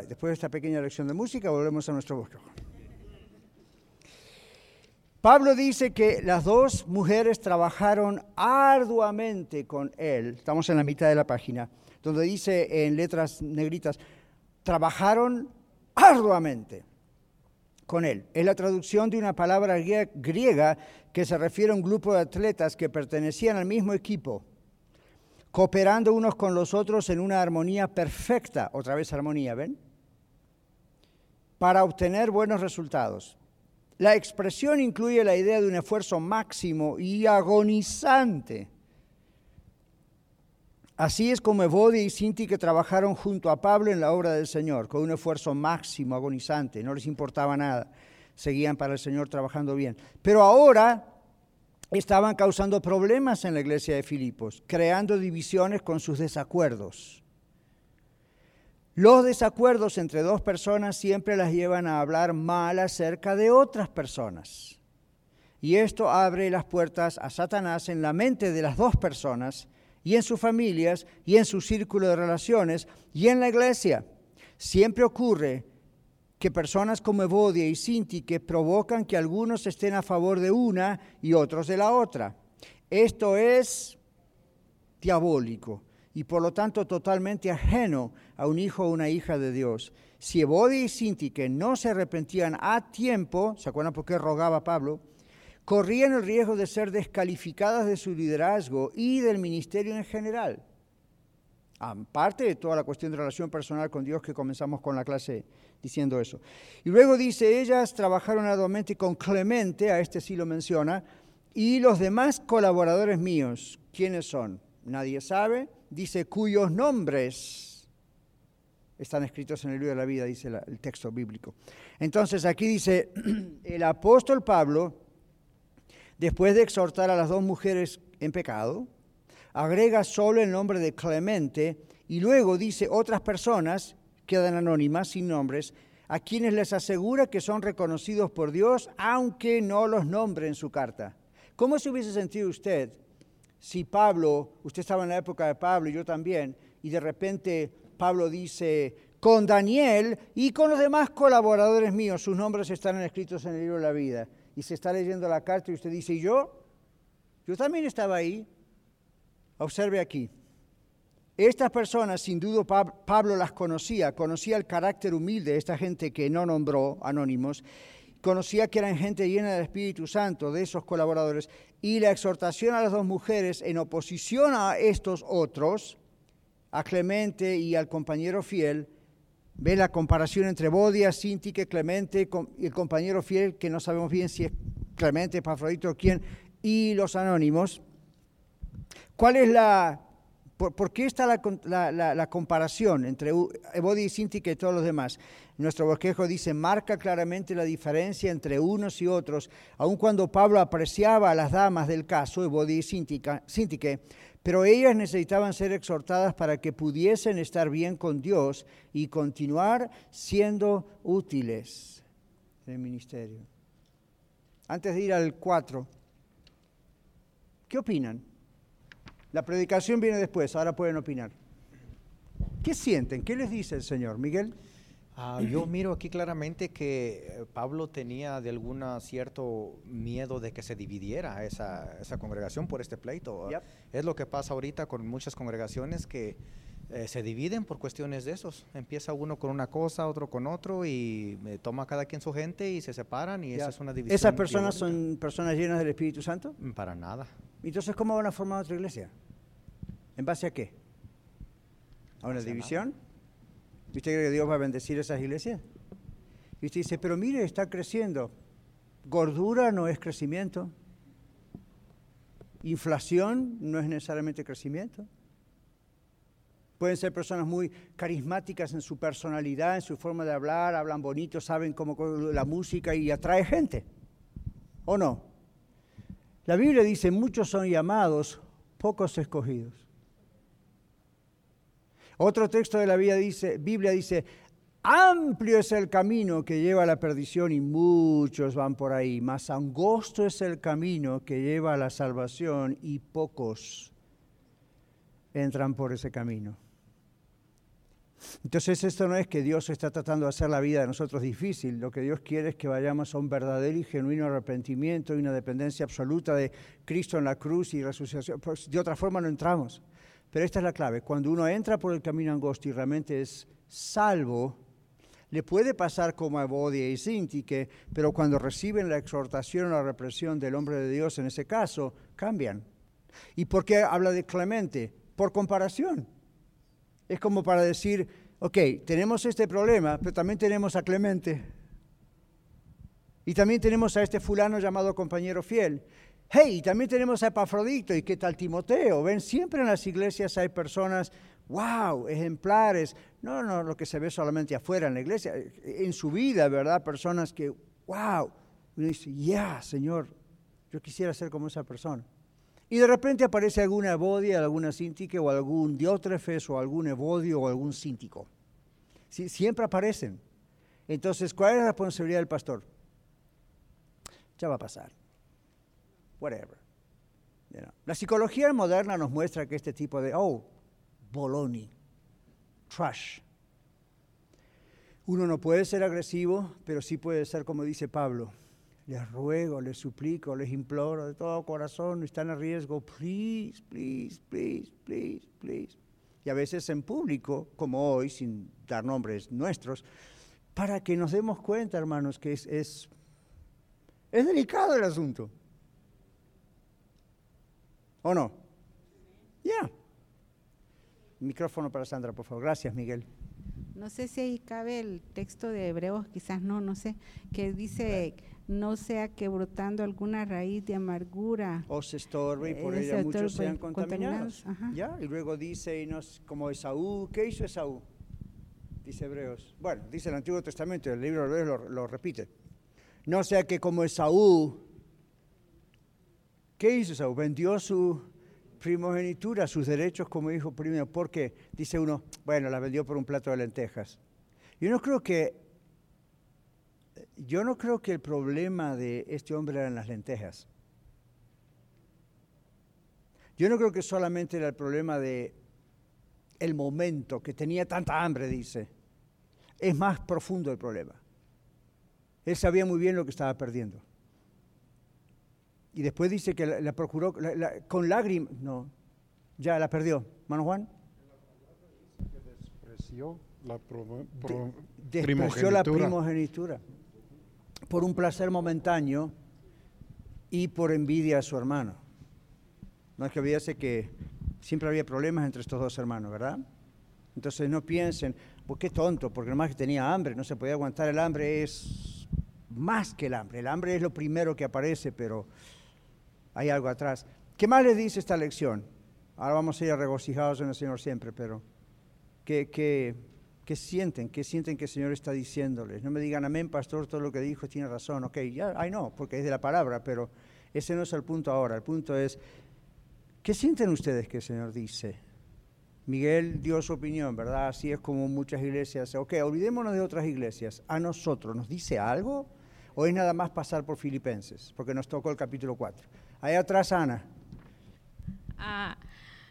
después de esta pequeña lección de música, volvemos a nuestro bosque. Pablo dice que las dos mujeres trabajaron arduamente con él. Estamos en la mitad de la página, donde dice en letras negritas, trabajaron arduamente con él. Es la traducción de una palabra griega que se refiere a un grupo de atletas que pertenecían al mismo equipo cooperando unos con los otros en una armonía perfecta, otra vez armonía, ¿ven? Para obtener buenos resultados. La expresión incluye la idea de un esfuerzo máximo y agonizante. Así es como Evodia y Sinti que trabajaron junto a Pablo en la obra del Señor, con un esfuerzo máximo, agonizante, no les importaba nada, seguían para el Señor trabajando bien. Pero ahora estaban causando problemas en la iglesia de Filipos, creando divisiones con sus desacuerdos. Los desacuerdos entre dos personas siempre las llevan a hablar mal acerca de otras personas. Y esto abre las puertas a Satanás en la mente de las dos personas y en sus familias y en su círculo de relaciones y en la iglesia. Siempre ocurre que personas como Evodia y Sinti que provocan que algunos estén a favor de una y otros de la otra. Esto es diabólico y por lo tanto totalmente ajeno a un hijo o una hija de Dios. Si Evodia y Sinti que no se arrepentían a tiempo, ¿se acuerdan por qué rogaba Pablo? Corrían el riesgo de ser descalificadas de su liderazgo y del ministerio en general. Aparte de toda la cuestión de relación personal con Dios que comenzamos con la clase diciendo eso. Y luego dice, ellas trabajaron arduamente con Clemente, a este sí lo menciona, y los demás colaboradores míos, ¿quiénes son? Nadie sabe, dice cuyos nombres están escritos en el libro de la vida, dice el texto bíblico. Entonces aquí dice, [clears throat] el apóstol Pablo, después de exhortar a las dos mujeres en pecado, agrega solo el nombre de Clemente y luego dice otras personas, quedan anónimas, sin nombres, a quienes les asegura que son reconocidos por Dios, aunque no los nombre en su carta. ¿Cómo se hubiese sentido usted si Pablo, usted estaba en la época de Pablo y yo también, y de repente Pablo dice, con Daniel y con los demás colaboradores míos, sus nombres están escritos en el libro de la vida, y se está leyendo la carta y usted dice, ¿y yo? Yo también estaba ahí, Observe aquí. Estas personas, sin duda Pablo las conocía, conocía el carácter humilde de esta gente que no nombró anónimos, conocía que eran gente llena del Espíritu Santo, de esos colaboradores, y la exhortación a las dos mujeres en oposición a estos otros, a Clemente y al compañero fiel, ve la comparación entre Bodia, Sintique, Clemente y el compañero fiel, que no sabemos bien si es Clemente, Pafrodito o quién, y los anónimos, ¿Cuál es la, por, qué está la, comparación entre Ebodi y Sinti y todos los demás? Nuestro bosquejo dice, marca claramente la diferencia entre unos y otros, aun cuando Pablo apreciaba a las damas del caso, Ebodi y Sintique, pero ellas necesitaban ser exhortadas para que pudiesen estar bien con Dios y continuar siendo útiles en el ministerio. Antes de ir al 4, ¿qué opinan? La predicación viene después, ahora pueden opinar. ¿Qué sienten? ¿Qué les dice el Señor? Miguel. Ah, yo miro aquí claramente que eh, Pablo tenía de alguna cierto miedo de que se dividiera esa, esa congregación por este pleito. Es lo que pasa ahorita con muchas congregaciones que eh, se dividen por cuestiones de esos. Empieza uno con una cosa, otro con otro y eh, toma cada quien su gente y se separan y esa es una división. ¿Esas personas son personas llenas del Espíritu Santo? Mm, para nada. Entonces, ¿cómo van a formar otra iglesia? ¿En base a qué? ¿A una división? ¿Y usted cree que Dios va a bendecir esas iglesias? Y usted dice, pero mire, está creciendo. Gordura no es crecimiento. Inflación no es necesariamente crecimiento. Pueden ser personas muy carismáticas en su personalidad, en su forma de hablar, hablan bonito, saben cómo la música y atrae gente. ¿O no? La Biblia dice, muchos son llamados, pocos escogidos. Otro texto de la Biblia dice, amplio es el camino que lleva a la perdición y muchos van por ahí, más angosto es el camino que lleva a la salvación y pocos entran por ese camino. Entonces esto no es que Dios está tratando de hacer la vida de nosotros difícil, lo que Dios quiere es que vayamos a un verdadero y genuino arrepentimiento y una dependencia absoluta de Cristo en la cruz y resucitación. Pues de otra forma no entramos. Pero esta es la clave, cuando uno entra por el camino angosto y realmente es salvo, le puede pasar como a Bodia y Sintique, pero cuando reciben la exhortación o la represión del hombre de Dios en ese caso, cambian. ¿Y por qué habla de Clemente? Por comparación. Es como para decir, ok, tenemos este problema, pero también tenemos a Clemente. Y también tenemos a este fulano llamado compañero fiel. Hey, también tenemos a Epafrodito y qué tal Timoteo. Ven, siempre en las iglesias hay personas, wow, ejemplares. No, no, lo que se ve solamente afuera en la iglesia, en su vida, ¿verdad? Personas que, wow. Uno dice, ya, Señor, yo quisiera ser como esa persona. Y de repente aparece alguna Evodia, alguna Sintique o algún Diótrefes o algún Evodio o algún Síntico. siempre aparecen. Entonces, ¿cuál es la responsabilidad del pastor? Ya va a pasar. Whatever. La psicología moderna nos muestra que este tipo de, oh, boloni, trash. Uno no puede ser agresivo, pero sí puede ser como dice Pablo, les ruego, les suplico, les imploro de todo corazón, están en riesgo, please, please, please, please, please. Y a veces en público, como hoy, sin dar nombres nuestros, para que nos demos cuenta, hermanos, que es, es, es delicado el asunto. ¿O no? Ya. Micrófono para Sandra, por favor. Gracias, Miguel. No sé si ahí cabe el texto de Hebreos, quizás no, no sé, que dice no sea que brotando alguna raíz de amargura. O se estorbe y por ella muchos sean contaminados. ¿Ya? Y luego dice, y nos, como Esaú, ¿qué hizo Esaú? Dice Hebreos. Bueno, dice el Antiguo Testamento, el libro de Hebreos lo, repite. No sea que como Esaú, ¿qué hizo Esaú? Vendió su primogenitura, sus derechos como hijo primero, porque dice uno, bueno, la vendió por un plato de lentejas. Yo no creo que yo no creo que el problema de este hombre eran las lentejas. Yo no creo que solamente era el problema de el momento, que tenía tanta hambre, dice. Es más profundo el problema. Él sabía muy bien lo que estaba perdiendo. Y después dice que la, procuró con lágrimas. No, ya la perdió. Mano Juan. despreció la, despreció la primogenitura por un placer momentáneo y por envidia a su hermano. No es que olvídese que siempre había problemas entre estos dos hermanos, ¿verdad? Entonces no piensen, pues qué tonto, porque nomás que tenía hambre, no se podía aguantar el hambre, es más que el hambre. El hambre es lo primero que aparece, pero hay algo atrás. ¿Qué más les dice esta lección? Ahora vamos a ir regocijados en el Señor siempre, pero ¿qué, qué, ¿Qué sienten? ¿Qué sienten que el Señor está diciéndoles? No me digan, amén, pastor, todo lo que dijo tiene razón. Ok, ya, ay no, porque es de la palabra, pero ese no es el punto ahora. El punto es, ¿qué sienten ustedes que el Señor dice? Miguel dio su opinión, ¿verdad? Así es como muchas iglesias. Ok, olvidémonos de otras iglesias. ¿A nosotros nos dice algo? ¿O es nada más pasar por Filipenses? Porque nos tocó el capítulo 4. Ahí atrás, Ana. Ah,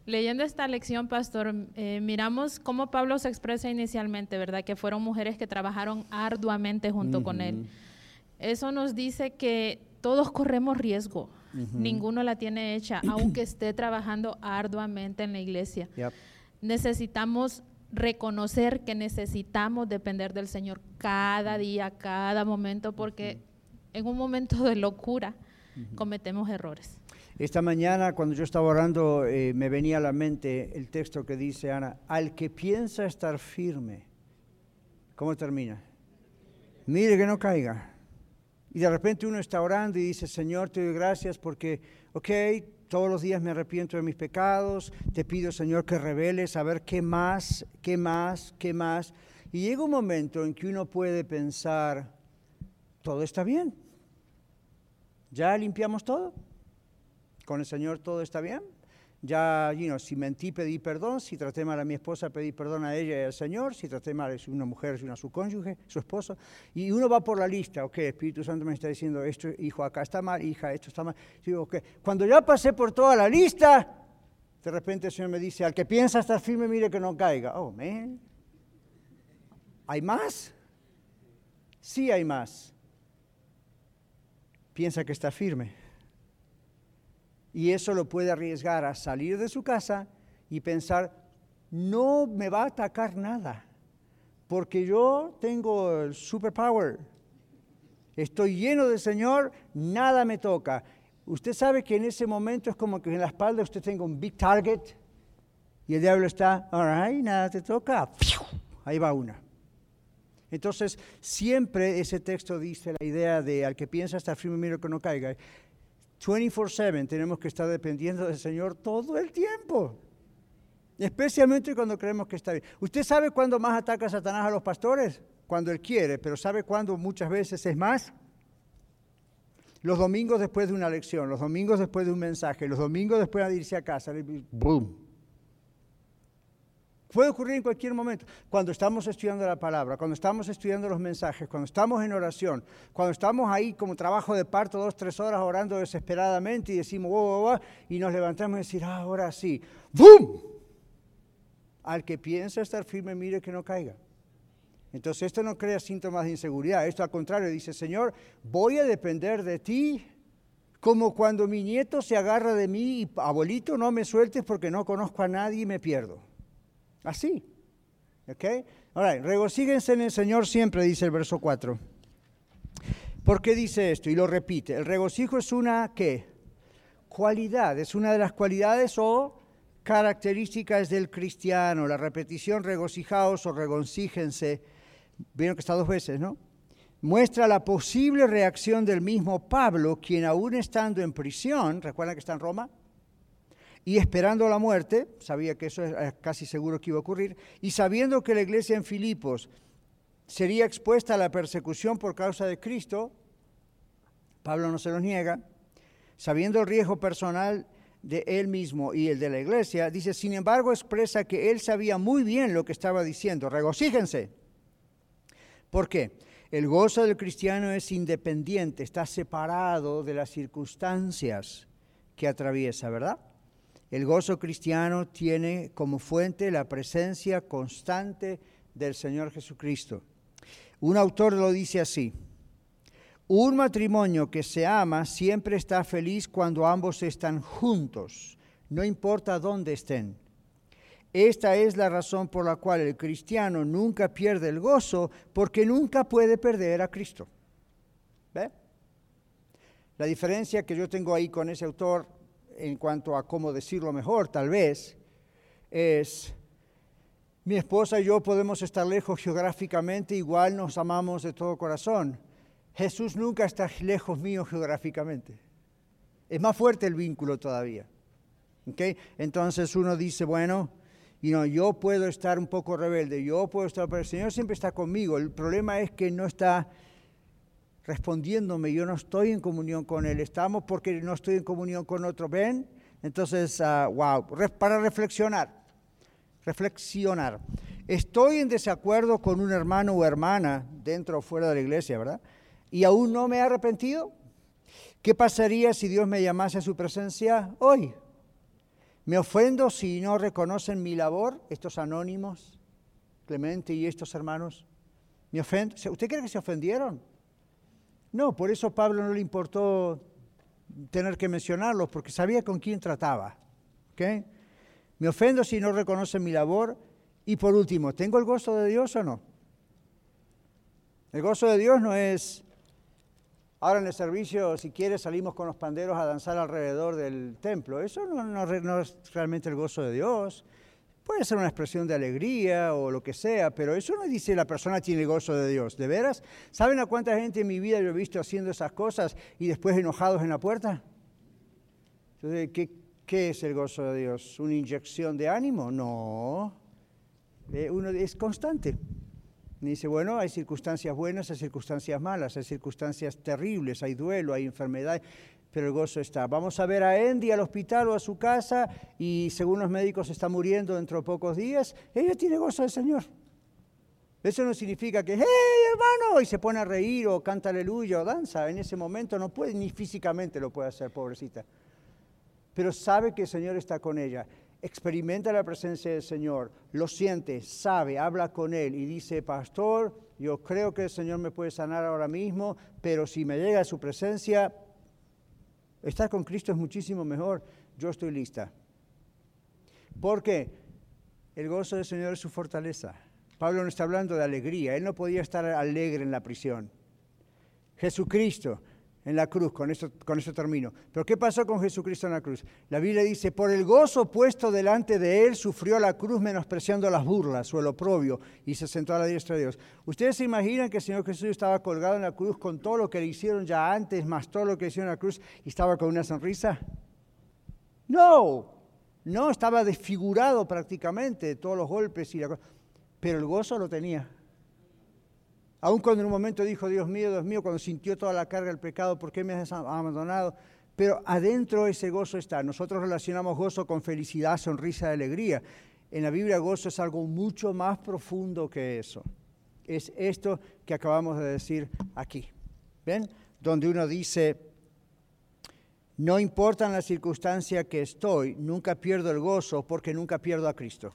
Leyendo esta lección, pastor, eh, miramos cómo Pablo se expresa inicialmente, ¿verdad? Que fueron mujeres que trabajaron arduamente junto con él. Eso nos dice que todos corremos riesgo. Ninguno la tiene hecha, aunque esté trabajando arduamente en la iglesia. Necesitamos reconocer que necesitamos depender del Señor cada día, cada momento, porque en un momento de locura cometemos errores. Esta mañana cuando yo estaba orando eh, me venía a la mente el texto que dice Ana, al que piensa estar firme, ¿cómo termina? Mire que no caiga. Y de repente uno está orando y dice, Señor, te doy gracias porque, ok, todos los días me arrepiento de mis pecados, te pido, Señor, que reveles a ver qué más, qué más, qué más. Y llega un momento en que uno puede pensar, todo está bien, ya limpiamos todo con el Señor todo está bien. Ya, you know, si mentí, pedí perdón, si traté mal a mi esposa, pedí perdón a ella y al Señor, si traté mal a una mujer, a su cónyuge, su esposo, y uno va por la lista, ok, Espíritu Santo me está diciendo esto, hijo, acá está mal, hija, esto está mal. Digo, okay. Cuando ya pasé por toda la lista, de repente el Señor me dice, al que piensa estar firme, mire que no caiga. Oh, man. ¿Hay más? Sí hay más. Piensa que está firme y eso lo puede arriesgar a salir de su casa y pensar, no me va a atacar nada, porque yo tengo el superpower, estoy lleno del Señor, nada me toca. Usted sabe que en ese momento es como que en la espalda usted tenga un big target y el diablo está, all nada te toca, ahí va una. Entonces, siempre ese texto dice la idea de al que piensa estar firme, miro que no caiga. 24/7 tenemos que estar dependiendo del Señor todo el tiempo. Especialmente cuando creemos que está bien. ¿Usted sabe cuándo más ataca Satanás a los pastores? Cuando él quiere, pero ¿sabe cuándo muchas veces es más? Los domingos después de una lección, los domingos después de un mensaje, los domingos después de irse a casa. ¡Boom! Puede ocurrir en cualquier momento. Cuando estamos estudiando la palabra, cuando estamos estudiando los mensajes, cuando estamos en oración, cuando estamos ahí como trabajo de parto, dos, tres horas orando desesperadamente y decimos, wow, wow, y nos levantamos y decimos, ah, ahora sí. ¡Bum! Al que piensa estar firme, mire que no caiga. Entonces esto no crea síntomas de inseguridad. Esto al contrario dice, Señor, voy a depender de ti como cuando mi nieto se agarra de mí y abuelito no me sueltes porque no conozco a nadie y me pierdo. Así. ¿Ok? Ahora, regocíguense en el Señor siempre, dice el verso 4. ¿Por qué dice esto? Y lo repite. El regocijo es una, ¿qué? Cualidad, es una de las cualidades o características del cristiano. La repetición regocijaos o regocíjense, vieron que está dos veces, ¿no? Muestra la posible reacción del mismo Pablo, quien aún estando en prisión, ¿recuerdan que está en Roma? Y esperando la muerte, sabía que eso es casi seguro que iba a ocurrir, y sabiendo que la iglesia en Filipos sería expuesta a la persecución por causa de Cristo, Pablo no se lo niega, sabiendo el riesgo personal de él mismo y el de la iglesia, dice, sin embargo expresa que él sabía muy bien lo que estaba diciendo, regocíjense. ¿Por qué? El gozo del cristiano es independiente, está separado de las circunstancias que atraviesa, ¿verdad? El gozo cristiano tiene como fuente la presencia constante del Señor Jesucristo. Un autor lo dice así, un matrimonio que se ama siempre está feliz cuando ambos están juntos, no importa dónde estén. Esta es la razón por la cual el cristiano nunca pierde el gozo, porque nunca puede perder a Cristo. ¿Ve? La diferencia que yo tengo ahí con ese autor en cuanto a cómo decirlo mejor, tal vez, es, mi esposa y yo podemos estar lejos geográficamente, igual nos amamos de todo corazón. Jesús nunca está lejos mío geográficamente. Es más fuerte el vínculo todavía. ¿Okay? Entonces uno dice, bueno, yo puedo estar un poco rebelde, yo puedo estar, pero el Señor siempre está conmigo. El problema es que no está respondiéndome, yo no estoy en comunión con Él, estamos porque no estoy en comunión con otro, ¿ven? Entonces, wow, ah, para reflexionar, reflexionar. Estoy en desacuerdo con un hermano o hermana dentro o fuera de la iglesia, ¿verdad? Y aún no me he arrepentido. ¿Qué pasaría si Dios me llamase a su presencia hoy? ¿Me ofendo si no reconocen mi labor, estos anónimos, Clemente y estos hermanos? ¿Me ofendo? ¿Usted cree que se ofendieron? No, por eso Pablo no le importó tener que mencionarlos, porque sabía con quién trataba. Me ofendo si no reconocen mi labor. Y por último, ¿tengo el gozo de Dios o no? El gozo de Dios no es, ahora en el servicio, si quieres, salimos con los panderos a danzar alrededor del templo. Eso no, no es realmente el gozo de Dios. Puede ser una expresión de alegría o lo que sea, pero eso no dice la persona tiene gozo de Dios. ¿De veras? ¿Saben a cuánta gente en mi vida yo he visto haciendo esas cosas y después enojados en la puerta? Entonces, ¿qué, es el gozo de Dios? ¿Una inyección de ánimo? No. Eh, uno es constante. Dice, bueno, hay circunstancias buenas, hay circunstancias malas, hay circunstancias terribles, hay duelo, hay enfermedad, pero el gozo está. Vamos a ver a Andy al hospital o a su casa y según los médicos está muriendo dentro de pocos días. Ella tiene gozo del Señor. Eso no significa que, hey hermano, y se pone a reír o canta aleluya o danza. En ese momento no puede, ni físicamente lo puede hacer, pobrecita. Pero sabe que el Señor está con ella. Experimenta la presencia del Señor, lo siente, sabe, habla con Él y dice, pastor, yo creo que el Señor me puede sanar ahora mismo, pero si me llega a su presencia, estar con Cristo es muchísimo mejor. Yo estoy lista. Porque el gozo del Señor es su fortaleza. Pablo no está hablando de alegría, él no podía estar alegre en la prisión. Jesucristo en la cruz, con eso, con termino. Pero ¿qué pasó con Jesucristo en la cruz? La Biblia dice, por el gozo puesto delante de él, sufrió la cruz menospreciando las burlas o el oprobio y se sentó a la diestra de Dios. ¿Ustedes se imaginan que el Señor Jesús estaba colgado en la cruz con todo lo que le hicieron ya antes, más todo lo que hicieron en la cruz, y estaba con una sonrisa? No, no, estaba desfigurado prácticamente de todos los golpes y la pero el gozo lo tenía. Aun cuando en un momento dijo, Dios mío, Dios mío, cuando sintió toda la carga del pecado, ¿por qué me has abandonado? Pero adentro ese gozo está. Nosotros relacionamos gozo con felicidad, sonrisa, alegría. En la Biblia gozo es algo mucho más profundo que eso. Es esto que acabamos de decir aquí. ¿Ven? Donde uno dice, no importa en la circunstancia que estoy, nunca pierdo el gozo porque nunca pierdo a Cristo.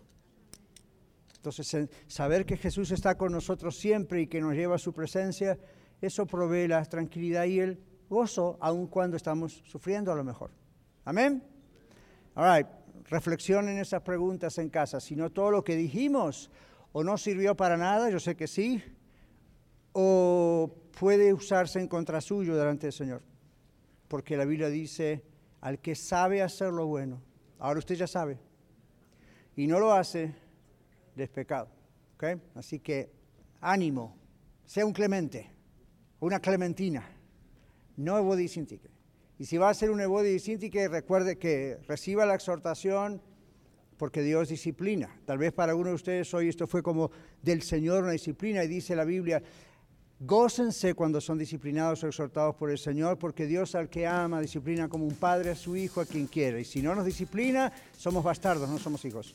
Entonces, saber que Jesús está con nosotros siempre y que nos lleva a su presencia, eso provee la tranquilidad y el gozo, aun cuando estamos sufriendo a lo mejor. Amén. All right. Reflexionen esas preguntas en casa. Si no todo lo que dijimos o no sirvió para nada, yo sé que sí, o puede usarse en contra suyo delante del Señor. Porque la Biblia dice, al que sabe hacer lo bueno, ahora usted ya sabe, y no lo hace, es pecado. Así que ánimo, sea un clemente, una clementina, no Ebodi Y si va a ser un Ebodi recuerde que reciba la exhortación porque Dios disciplina. Tal vez para uno de ustedes hoy esto fue como del Señor una disciplina y dice la Biblia, gócense cuando son disciplinados o exhortados por el Señor, porque Dios al que ama disciplina como un padre a su hijo, a quien quiere. Y si no nos disciplina, somos bastardos, no somos hijos.